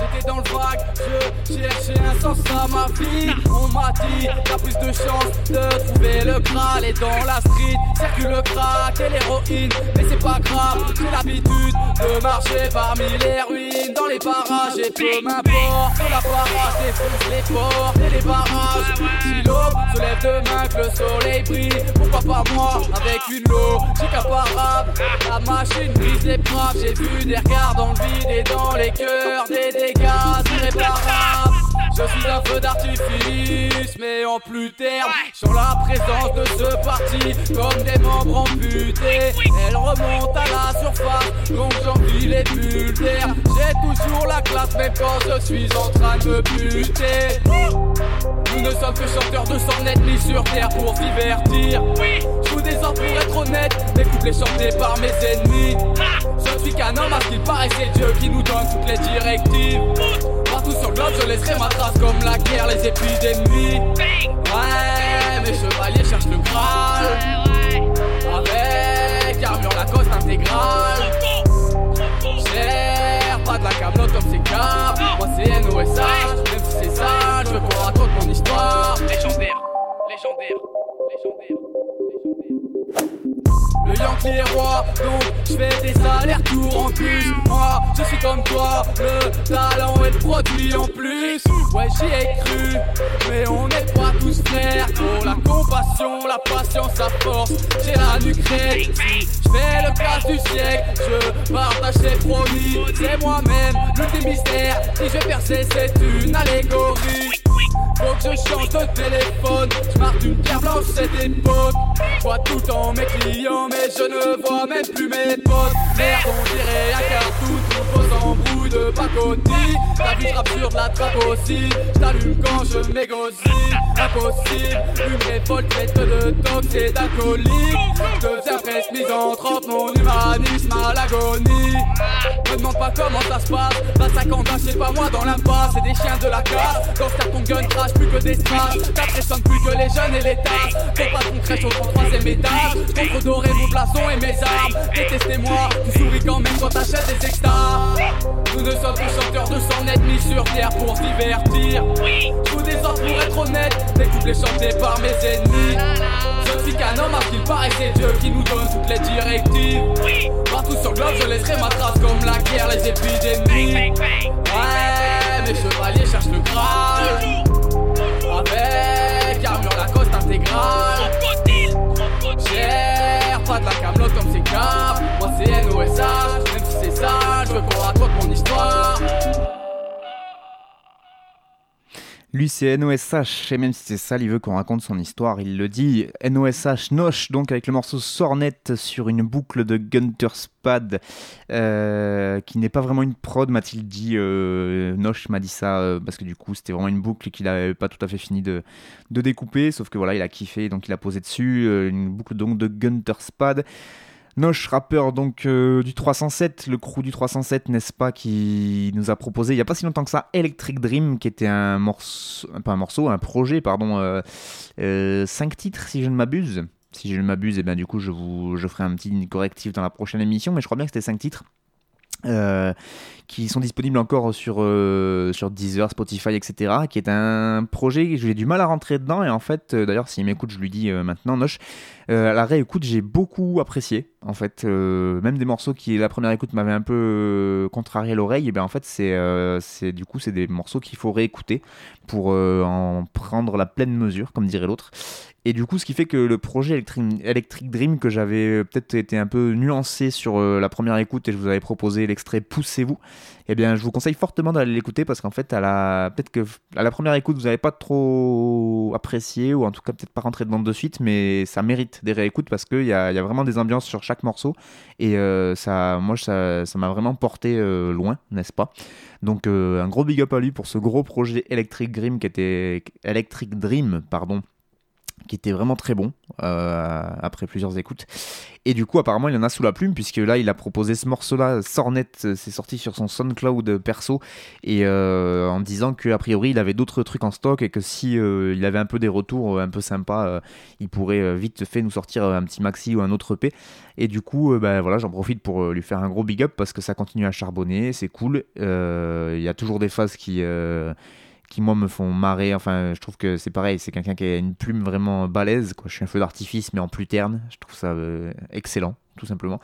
Speaker 12: J'étais dans le vague, je cherchais un sens à ma vie. On m'a dit, t'as plus de chance de trouver le Graal. Et dans la street, circule le crack et l'héroïne. Mais c'est pas grave, j'ai l'habitude de marcher parmi les ruines. Dans les parages, et peu m'importe. La parade défonce les portes et les barrages. Si l'eau se lève demain, que le soleil brille. Pourquoi pas moi, avec une logique imparable. La machine brise les braves. J'ai vu des regards dans le vide et dans les cœurs des dégâts irréparables. Je suis un feu d'artifice, mais en plus terme Sur la présence de ce parti, comme des membres amputés. Elle remonte à la surface, donc j'envie les bulles d'air J'ai toujours la classe, même quand je suis en train de buter. Nous ne sommes que chanteurs de sornettes mis sur terre pour divertir Pour être honnête, mes couplets par mes ennemis Je suis qu'un homme à qu'il paraît, c'est Dieu qui nous donne toutes les directives Partout sur le globe, je laisserai ma trace comme la guerre, les épidémies. Ouais, mes chevaliers cherchent le Graal. Avec armure Lacoste intégrale. Cher, pas de la camelote comme c'est cap. Moi c'est même si c'est sale, je veux qu'on raconte mon histoire. Légendaire, légendaire, légendaire. Donc je fais des allers-retours en plus. Moi, je suis comme toi, le talent et le produit en plus. Ouais, j'y ai cru, mais on n'est pas tous frères. Pour la compassion, la patience, la force, j'ai la nuque Je fais le casse du siècle, je partage les promis. C'est moi-même, le mystère. Si je percer, c'est une allégorie. Faut que je change de téléphone. Je marque une pierre blanche cette époque. Je vois tout le temps mes clients, mais je ne vois même plus mes potes. Merde, on dirait un cartoon. Pose en brouille de. Ta vie, je sur la trappe aussi. J't'allume quand je m'égocie. Impossible, une révolte faite de tox et d'alcoolique. Je deviens presque misanthrope, mon humanisme à l'agonie. Me demande pas comment ça se passe. 25 ans c'est pas moi dans l'impasse. C'est des chiens de la casse. Dans ce carton gun crash, plus que des strass. T'impressionnes plus que les jeunes et les tasses. Faut pas qu'on crèche au troisième étage. Contre doré mon blason et mes armes. Détestez-moi, tu souris quand même quand t'achètes des extas. Nous ne sommes plus chanteurs de sonnettes mis sur terre pour se divertir. Vous désordre pour être honnête. Des couplets chantés par mes ennemis. Je suis qu'un homme à qu'il paraît, c'est Dieu qui nous donne toutes les directives. Partout sur le globe, je laisserai ma trace comme la guerre, les épidémies. Ouais, mes chevaliers cherchent le Graal. Avec armure Lacoste intégrale. Cher, pas de la camelote comme c'est cap. Moi c'est NOSH,
Speaker 1: Lui, c'est NOSH, et même si c'est ça, il veut qu'on raconte son histoire. Il le dit NOSH Noche, donc avec le morceau Sornet sur une boucle de Gunter Spad, euh, qui n'est pas vraiment une prod, m'a-t-il dit. Euh, Noche m'a dit ça euh, parce que du coup, c'était vraiment une boucle qu'il n'avait pas tout à fait fini de, de découper, sauf que voilà, il a kiffé, donc il a posé dessus une boucle donc de Gunter Spad. Noche, rappeur donc euh, du 307, le crew du 307, n'est-ce pas, qui nous a proposé il n'y a pas si longtemps que ça Electric Dream, qui était un morceau, pas un morceau, un projet, pardon, 5 euh, euh, titres si je ne m'abuse. Si je ne m'abuse, et eh bien du coup je vous je ferai un petit correctif dans la prochaine émission, mais je crois bien que c'était 5 titres. Euh, qui sont disponibles encore sur, euh, sur Deezer, Spotify, etc. Qui est un projet que j'ai du mal à rentrer dedans. Et en fait, euh, d'ailleurs, s'il m'écoute, je lui dis maintenant, Noche, à la réécoute, j'ai beaucoup apprécié. En fait, même des morceaux qui, la première écoute, m'avaient un peu contrarié l'oreille. Et bien en fait, c'est c'est du coup, c'est des morceaux qu'il faut réécouter pour en prendre la pleine mesure, comme dirait l'autre. Et du coup, ce qui fait que le projet Electric, Dream, que j'avais peut-être été un peu nuancé sur euh, la première écoute et je vous avais proposé l'extrait Poussez-vous, eh bien, je vous conseille fortement d'aller l'écouter parce qu'en fait, à la... peut-être à la première écoute, vous n'avez pas trop apprécié ou en tout cas peut-être pas rentré dedans de suite, mais ça mérite des réécoutes parce qu'il y a, vraiment des ambiances sur chaque morceau et euh, ça, moi, ça, m'a vraiment porté euh, loin, n'est-ce pas? Donc, un gros big up à lui pour ce gros projet Electric Dream qui était Electric Dream, pardon qui était vraiment très bon euh, après plusieurs écoutes. Et du coup, apparemment, il en a sous la plume, puisque là, il a proposé ce morceau-là, Sornet, euh, c'est sorti sur son SoundCloud perso, et euh, en disant qu'a priori, il avait d'autres trucs en stock, et que si il avait un peu des retours un peu sympas, il pourrait vite fait nous sortir un petit maxi ou un autre EP. Et du coup, ben, voilà, j'en profite pour lui faire un gros big up, parce que ça continue à charbonner, c'est cool. Il y a toujours des phases qui qui moi me font marrer. Enfin, je trouve que c'est pareil, c'est quelqu'un qui a une plume vraiment balèze. Quoi. Je suis un feu d'artifice, mais en plus terne. Je trouve ça euh, excellent, tout simplement.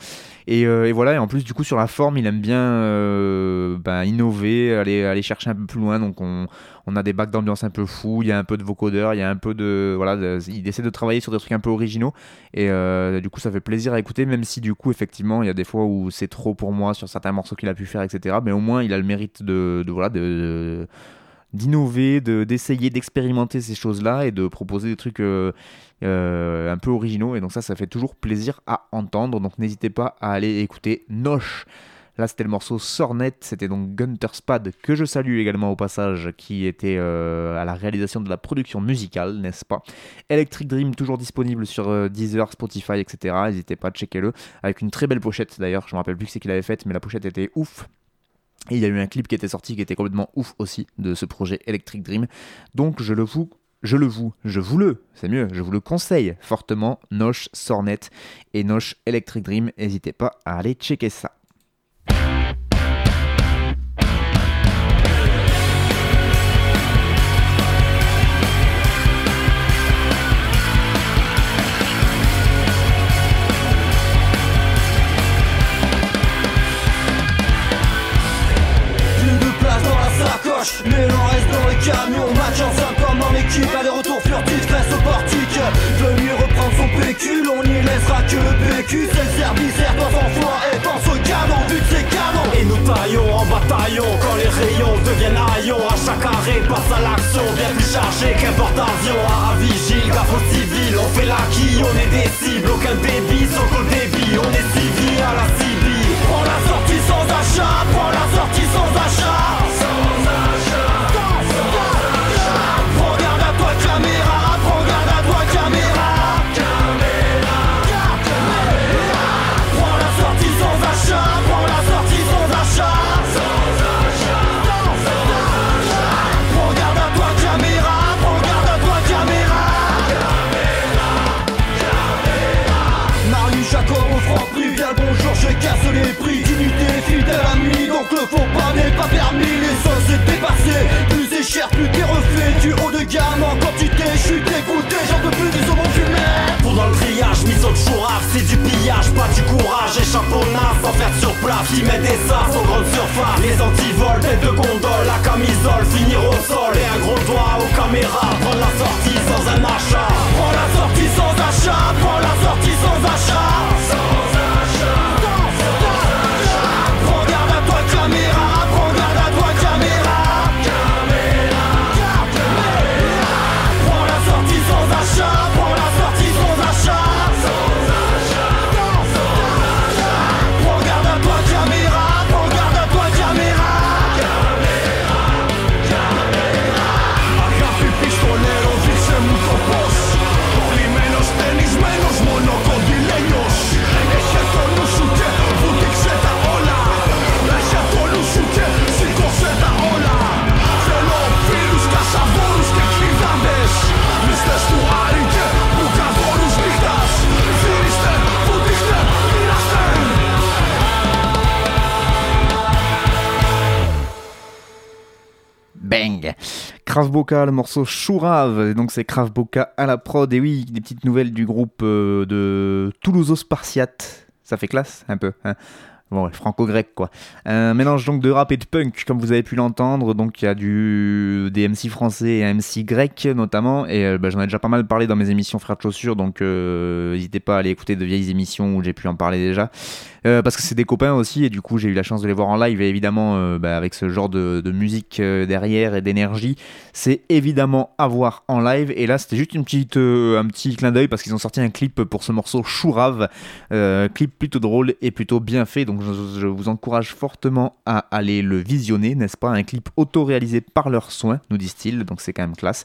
Speaker 1: Et, euh, et, voilà, et en plus, du coup, sur la forme, il aime bien euh, ben, innover, aller, aller chercher un peu plus loin. Donc, on, on a des bacs d'ambiance un peu fous, il y a un peu de vocodeur, il y a un peu de. Voilà, il essaie de travailler sur des trucs un peu originaux. Et du coup, ça fait plaisir à écouter, même si, du coup, effectivement, il y a des fois où c'est trop pour moi sur certains morceaux qu'il a pu faire, etc. Mais au moins, il a le mérite de voilà, de d'innover, d'essayer d'expérimenter ces choses-là et de proposer des trucs euh, euh, un peu originaux. Et donc ça, ça fait toujours plaisir à entendre. Donc n'hésitez pas à aller écouter Noche. Là, c'était le morceau Sornet, c'était donc Gunter Spad, que je salue également au passage, qui était euh, à la réalisation de la production musicale, n'est-ce pas? Electric Dream, toujours disponible sur Deezer, Spotify, etc. N'hésitez pas à checker le, avec une très belle pochette d'ailleurs, je me rappelle plus ce qu'il avait fait, mais la pochette était ouf. Et il y a eu un clip qui était sorti qui était complètement ouf aussi de ce projet Electric Dream. Donc je le vous je le vous, je vous le, c'est mieux, je vous le conseille fortement, Noche Sornet et Noche Electric Dream, n'hésitez pas à aller checker ça.
Speaker 13: Mais l'on reste dans les camions Match en 5 comme en équipe Aller-retour furtif face au portique. Venu reprendre son pécule On n'y laissera que le PQ. C'est le service toi et pense au canon But c'est canon. Et nous taillons en bataillon Quand les rayons deviennent haillons. À chaque arrêt passe à l'action Bien plus chargé qu'un porte-avions À vigile, gaffe au civil On fait la qui, on est des cibles. Aucun débit, sans col débit On est civil à la CB Prends la sortie sans achat Prends la sortie Sans achat le faux pas n'est pas permis Les sauces c'est dépassé Plus c'est cher plus t'es refait. Du haut de gamme en quantité Je suis dégoûté. J'en peux plus du saumon fumé Pour dans le grillage Mise au chourave C'est du pillage Pas du courage. Échapponnage Sans faire sur place Qui met des sas aux grandes surfaces Les antivols Tête de gondole La camisole Finir au sol. Et un gros doigt aux caméras Prendre la sortie sans un achat. Prends la sortie sans achat Prends la sortie Sans achat
Speaker 1: Krav Boka, le morceau Chourave, et donc c'est Krav Boka à la prod, et oui, des petites nouvelles du groupe euh, de Toulouse Spartiate, ça fait classe un peu, hein Bon, franco-grec quoi. Un mélange donc de rap et de punk, comme vous avez pu l'entendre. Donc il y a du des MC français et un MC grec notamment. Et euh, bah, j'en ai déjà pas mal parlé dans mes émissions Frères de Chaussures, donc euh, n'hésitez pas à aller écouter de vieilles émissions où j'ai pu en parler déjà. Euh, parce que c'est des copains aussi, et du coup j'ai eu la chance de les voir en live. Et évidemment, euh, bah, avec ce genre de, musique euh, derrière et d'énergie, c'est évidemment à voir en live. Et là, c'était juste une petite, un petit clin d'œil parce qu'ils ont sorti un clip pour ce morceau Chourave. Clip plutôt drôle et plutôt bien fait. Donc je, vous encourage fortement à aller le visionner, n'est-ce pas? Un clip auto-réalisé par leurs soins, nous disent-ils. Donc c'est quand même classe.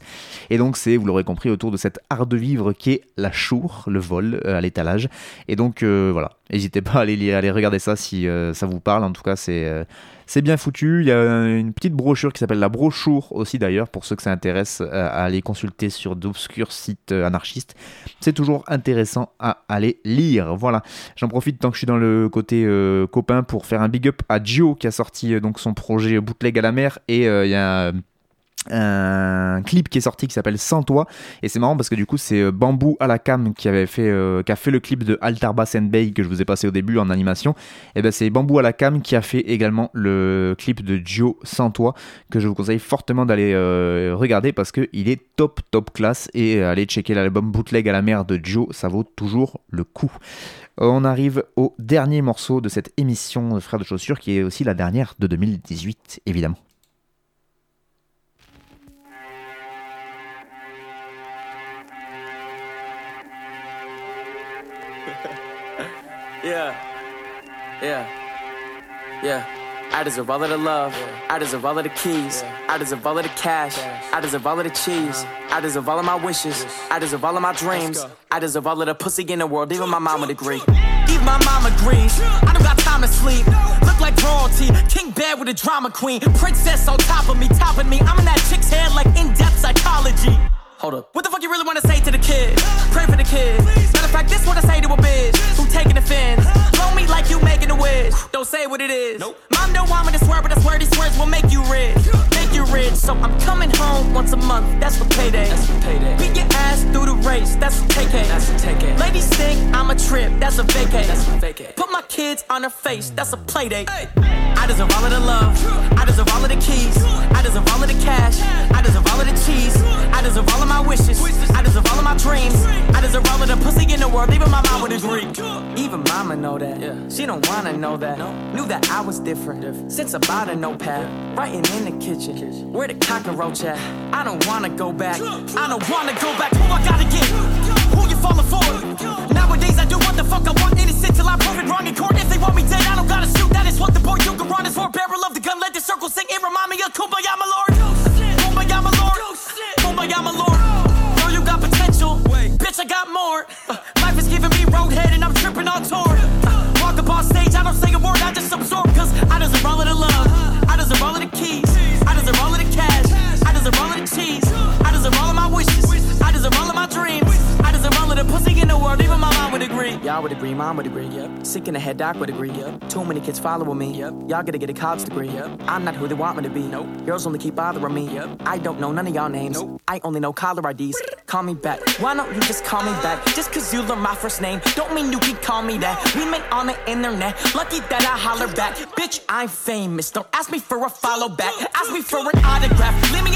Speaker 1: Et donc c'est, vous l'aurez compris, autour de cet art de vivre qui est la chour, le vol à l'étalage. Et donc voilà, n'hésitez pas à aller, à aller regarder ça si euh, ça vous parle. En tout cas, c'est euh, c'est bien foutu. Il y a une petite brochure qui s'appelle la brochure aussi d'ailleurs, pour ceux que ça intéresse euh, à aller consulter sur d'obscurs sites anarchistes. C'est toujours intéressant à aller lire. Voilà. J'en profite tant que je suis dans le côté copain pour faire un big up à Gio qui a sorti donc son projet Bootleg à la mer et il y a euh, un clip qui est sorti qui s'appelle Sans toi. Et c'est marrant parce que du coup c'est euh, Bambou à la cam qui avait fait euh, qui a fait le clip de Altarba Bay que je vous ai passé au début en animation. Et ben c'est Bambou à la cam qui a fait également le clip de Gio Sans toi que je vous conseille fortement d'aller euh, regarder parce que il est top top classe. Et aller checker l'album Bootleg à la mer de Gio ça vaut toujours le coup. On arrive au dernier morceau de cette émission Frères de chaussures qui est aussi la dernière de 2018 évidemment
Speaker 14: Yeah. Yeah. Yeah. I deserve all of the love. I deserve all of the keys. I deserve all of the cash. I deserve all of the cheese. I deserve all of my wishes. I deserve all of my dreams. I deserve all of the pussy in the world. Even my mom would agree. Even my mom agrees. I don't got time to sleep. Look like royalty. King bed with a drama queen. Princess on top of me, topping me. Once a month. That's for payday. That's for payday. Beat your ass through the race. That's a take That's a take Ladies think I'm a trip. That's a vacay. That's a vacay. Put my kids on her face. Mm. That's a play date. I I deserve all of the love. I deserve all of the keys. I deserve all of the cash. I deserve all of the cheese. I deserve all of my wishes. I deserve all of my dreams. I deserve all of the pussy in the world. Even my mom would agree. Even mama know that. yeah. She don't wanna know that. No. Knew that I was different. Since about a notepad. Writing in the kitchen. Where the cockroach at? I don't wanna go back. I don't wanna go back. Who I gotta get? Who you falling for? Nowadays I do what the fuck I want. Innocent till I prove it wrong in court. If they want me dead, I don't gotta shoot. That is what the boy you can run is for. Barrel of the gun, let the circle sing. It remind me of Kumbaya, my lord. Kumbaya, my lord. Kumbaya, my lord. Know you got potential. Bitch, I got more. Uh, life is giving me roadhead and I'm tripping on tour. Uh, walk up on stage, I don't say a word, I just absorb. Cause I deserve all of the love. I deserve all of the keys. I deserve all cheese. I deserve all of my wishes. I deserve all of my dreams. I deserve all of the pussy in the world. Even my mom would agree. Y'all would agree, mom would agree. Yep. Sick in the head, doc would agree. Yep. Too many kids following me. Yep. Y'all gotta get a college degree. Yep. I'm not who they want me to be. Nope. Girls only keep bothering me. Yep. I don't know none of y'all names. Nope. I only know caller IDs. Call me back. Why don't you just call me back? Just cause you learn my first name, don't mean you can call me that. We met on the internet. Lucky that I holler back. Bitch, I'm famous. Don't ask me for a follow back. Ask me for an autograph. Leave me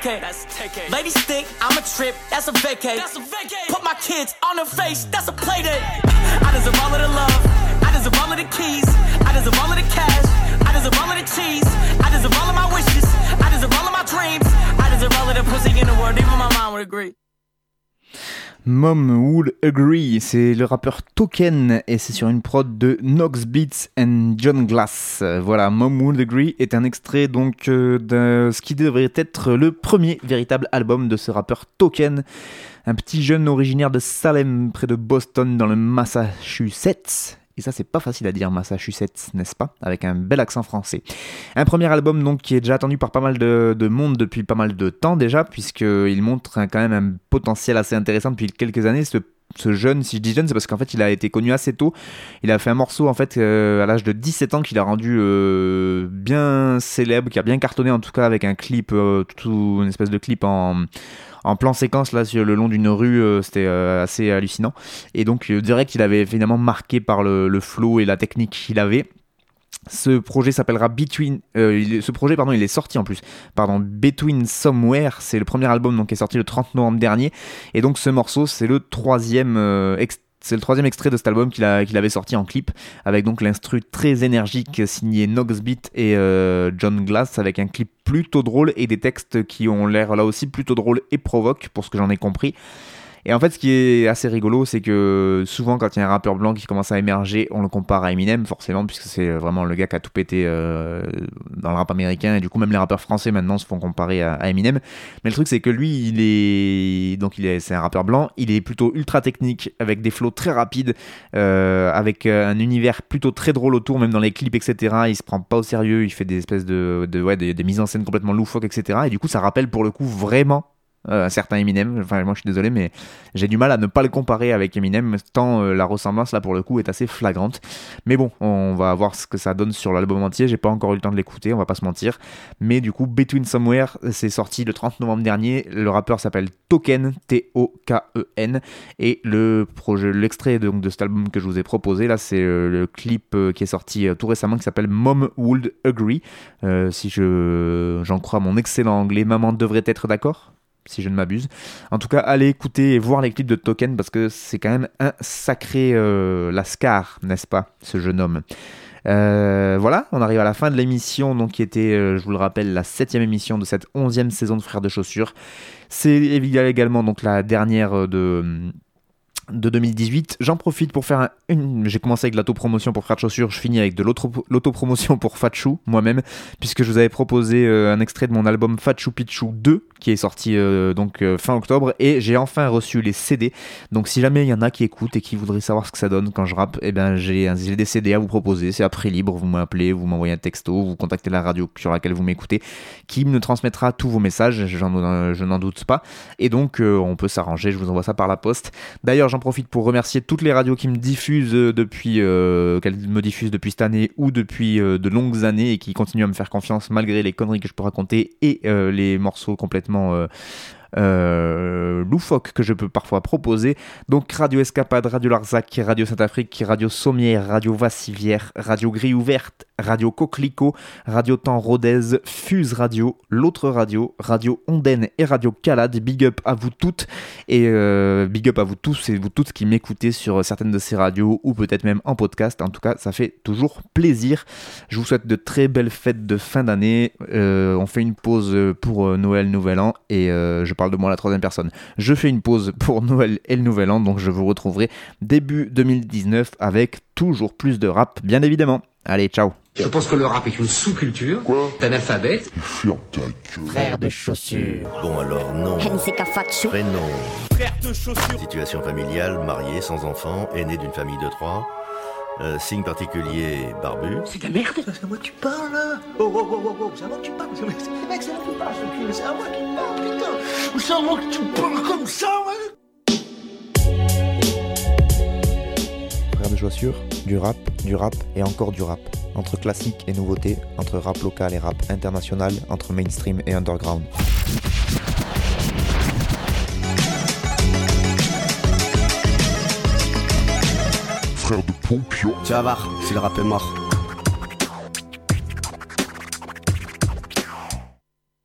Speaker 14: A That's take Ladies think I'm a trip. That's a vacay. That's a vacay. Put my kids on their face. That's a play day. I deserve all of the love. I deserve all of the keys. I deserve all of the cash. I deserve all of the cheese. I deserve all of my wishes. I deserve all of my dreams. I deserve all of the pussy in the world. Even my mom would agree.
Speaker 1: Mom Would Agree, c'est le rappeur Token et c'est sur une prod de Nox Beats and John Glass. Voilà, Mom Would Agree est un extrait donc euh, de ce qui devrait être le premier véritable album de ce rappeur Token, un petit jeune originaire de Salem près de Boston dans le Massachusetts. Et ça, c'est pas facile à dire, Massachusetts, n'est-ce pas? Avec un bel accent français. Un premier album donc qui est déjà attendu par pas mal de, de monde depuis pas mal de temps déjà, puisqu'il montre quand même un potentiel assez intéressant depuis quelques années. Ce, jeune, si je dis jeune, c'est parce qu'en fait, il a été connu assez tôt. Il a fait un morceau en fait euh, à l'âge de 17 ans qu'il a rendu euh, bien célèbre, qui a bien cartonné en tout cas avec un clip, euh, une espèce de clip en en plan séquence là sur le long d'une rue euh, c'était euh, assez hallucinant et donc je dirais qu'il avait finalement marqué par le, flow et la technique qu'il avait ce projet s'appellera Between. euh, il ce projet, pardon, il est sorti en plus. Pardon, Between Somewhere. C'est le premier album donc qui est sorti le 30 novembre dernier. Et donc ce morceau, c'est le troisième. euh, c'est le troisième extrait de cet album qu'il avait sorti en clip, avec donc l'instru très énergique signé Nox Beat et euh, John Glass, avec un clip plutôt drôle et des textes qui ont l'air là aussi plutôt drôles et provoques, pour ce que j'en ai compris. Et en fait, ce qui est assez rigolo, c'est que souvent, quand il y a un rappeur blanc qui commence à émerger, on le compare à Eminem, forcément, puisque c'est vraiment le gars qui a tout pété euh, dans le rap américain. Et du coup, même les rappeurs français maintenant se font comparer à, Eminem. Mais le truc, c'est que lui, il est donc il est, c'est un rappeur blanc. Il est plutôt ultra technique, avec des flows très rapides, euh, avec euh, un univers plutôt très drôle autour, même dans les clips, etc. Il se prend pas au sérieux. Il fait des espèces de, ouais, des mises en scène complètement loufoques, etc. Et du coup, ça rappelle pour le coup vraiment euh, un certain Eminem. Enfin, moi je suis désolé, mais j'ai du mal à ne pas le comparer avec Eminem, tant euh, la ressemblance là pour le coup est assez flagrante. Mais bon, on va voir ce que ça donne sur l'album entier. J'ai pas encore eu le temps de l'écouter, on va pas se mentir. Mais du coup, Between Somewhere, c'est sorti le 30 novembre dernier. Le rappeur s'appelle Token, T-O-K-E-N. Et le projet, l'extrait donc de cet album que je vous ai proposé, là, c'est euh, le clip qui est sorti tout récemment qui s'appelle Mom Would Agree. Si je, j'en crois mon excellent anglais, maman devrait être d'accord si je ne m'abuse. En tout cas, allez écouter et voir les clips de Token parce que c'est quand même un sacré euh, lascar, n'est-ce pas, ce jeune homme. Euh, voilà, on arrive à la fin de l'émission, donc qui était, euh, je vous le rappelle, la septième émission de cette onzième saison de Frères de Chaussures. C'est également donc la dernière de de 2018. J'en profite pour faire un- une. J'ai commencé avec l'autopromotion pour Frères de Chaussures, je finis avec de l'auto- l'autopromotion pour Fatchou, moi-même, puisque je vous avais proposé euh, un extrait de mon album Fatchou Pichou 2, qui est sorti euh, donc euh, fin octobre et j'ai enfin reçu les CD. Donc si jamais il y en a qui écoutent et qui voudraient savoir ce que ça donne quand je rappe, eh ben j'ai des CD à vous proposer. C'est à prix libre. Vous m'appelez, vous m'envoyez un texto, vous contactez la radio sur laquelle vous m'écoutez, qui me transmettra tous vos messages. Je n'en doute pas. Et donc on peut s'arranger. Je vous envoie ça par la poste. D'ailleurs, j'en profite pour remercier toutes les radios qui me diffusent euh, depuis euh, qu'elles me diffusent depuis cette année ou depuis euh, de longues années et qui continuent à me faire confiance malgré les conneries que je peux raconter et les morceaux complètement euh, loufoques que je peux parfois proposer. Donc Radio Escapade, Radio Larzac, Radio Saint-Afrique, Radio Sommière, Radio Vassivière, Radio Grille Ouverte, Radio Coquelicot, Radio Temps Rodez, Fuse Radio, L'autre Radio, Radio Ondaine et Radio Calade. Big up à vous toutes et euh, big up à vous tous et vous toutes qui m'écoutez sur certaines de ces radios ou peut-être même en podcast. En tout cas, ça fait toujours plaisir. Je vous souhaite de très belles fêtes de fin d'année. Euh, on fait une pause pour euh, Noël, Nouvel An et je parle de moi à la troisième personne. Je fais une pause pour Noël et le Nouvel An, donc je vous retrouverai début 2019 avec toujours plus de rap, bien évidemment. Allez, ciao.
Speaker 15: Je pense que le rap est une sous-culture d'un alphabet.
Speaker 3: Frère de chaussures.
Speaker 16: Bon alors non. Prénom.
Speaker 7: Frère de chaussures.
Speaker 16: Situation familiale, marié, sans enfant, aîné d'une famille de trois. Euh, signe particulier, barbu.
Speaker 17: C'est de la merde C'est à moi que tu parles là Oh oh oh oh oh, c'est à moi que tu parles Mec, c'est à moi que tu parles, ce cul, c'est à moi qui parle, putain C'est à moi que tu parles comme ça, ouais
Speaker 1: Frère de chaussures, du rap, du rap et encore du rap. Entre classique et nouveauté, entre rap local et rap international, entre mainstream et underground.
Speaker 3: Frère de pompion. Tu vas voir, si le rap est mort.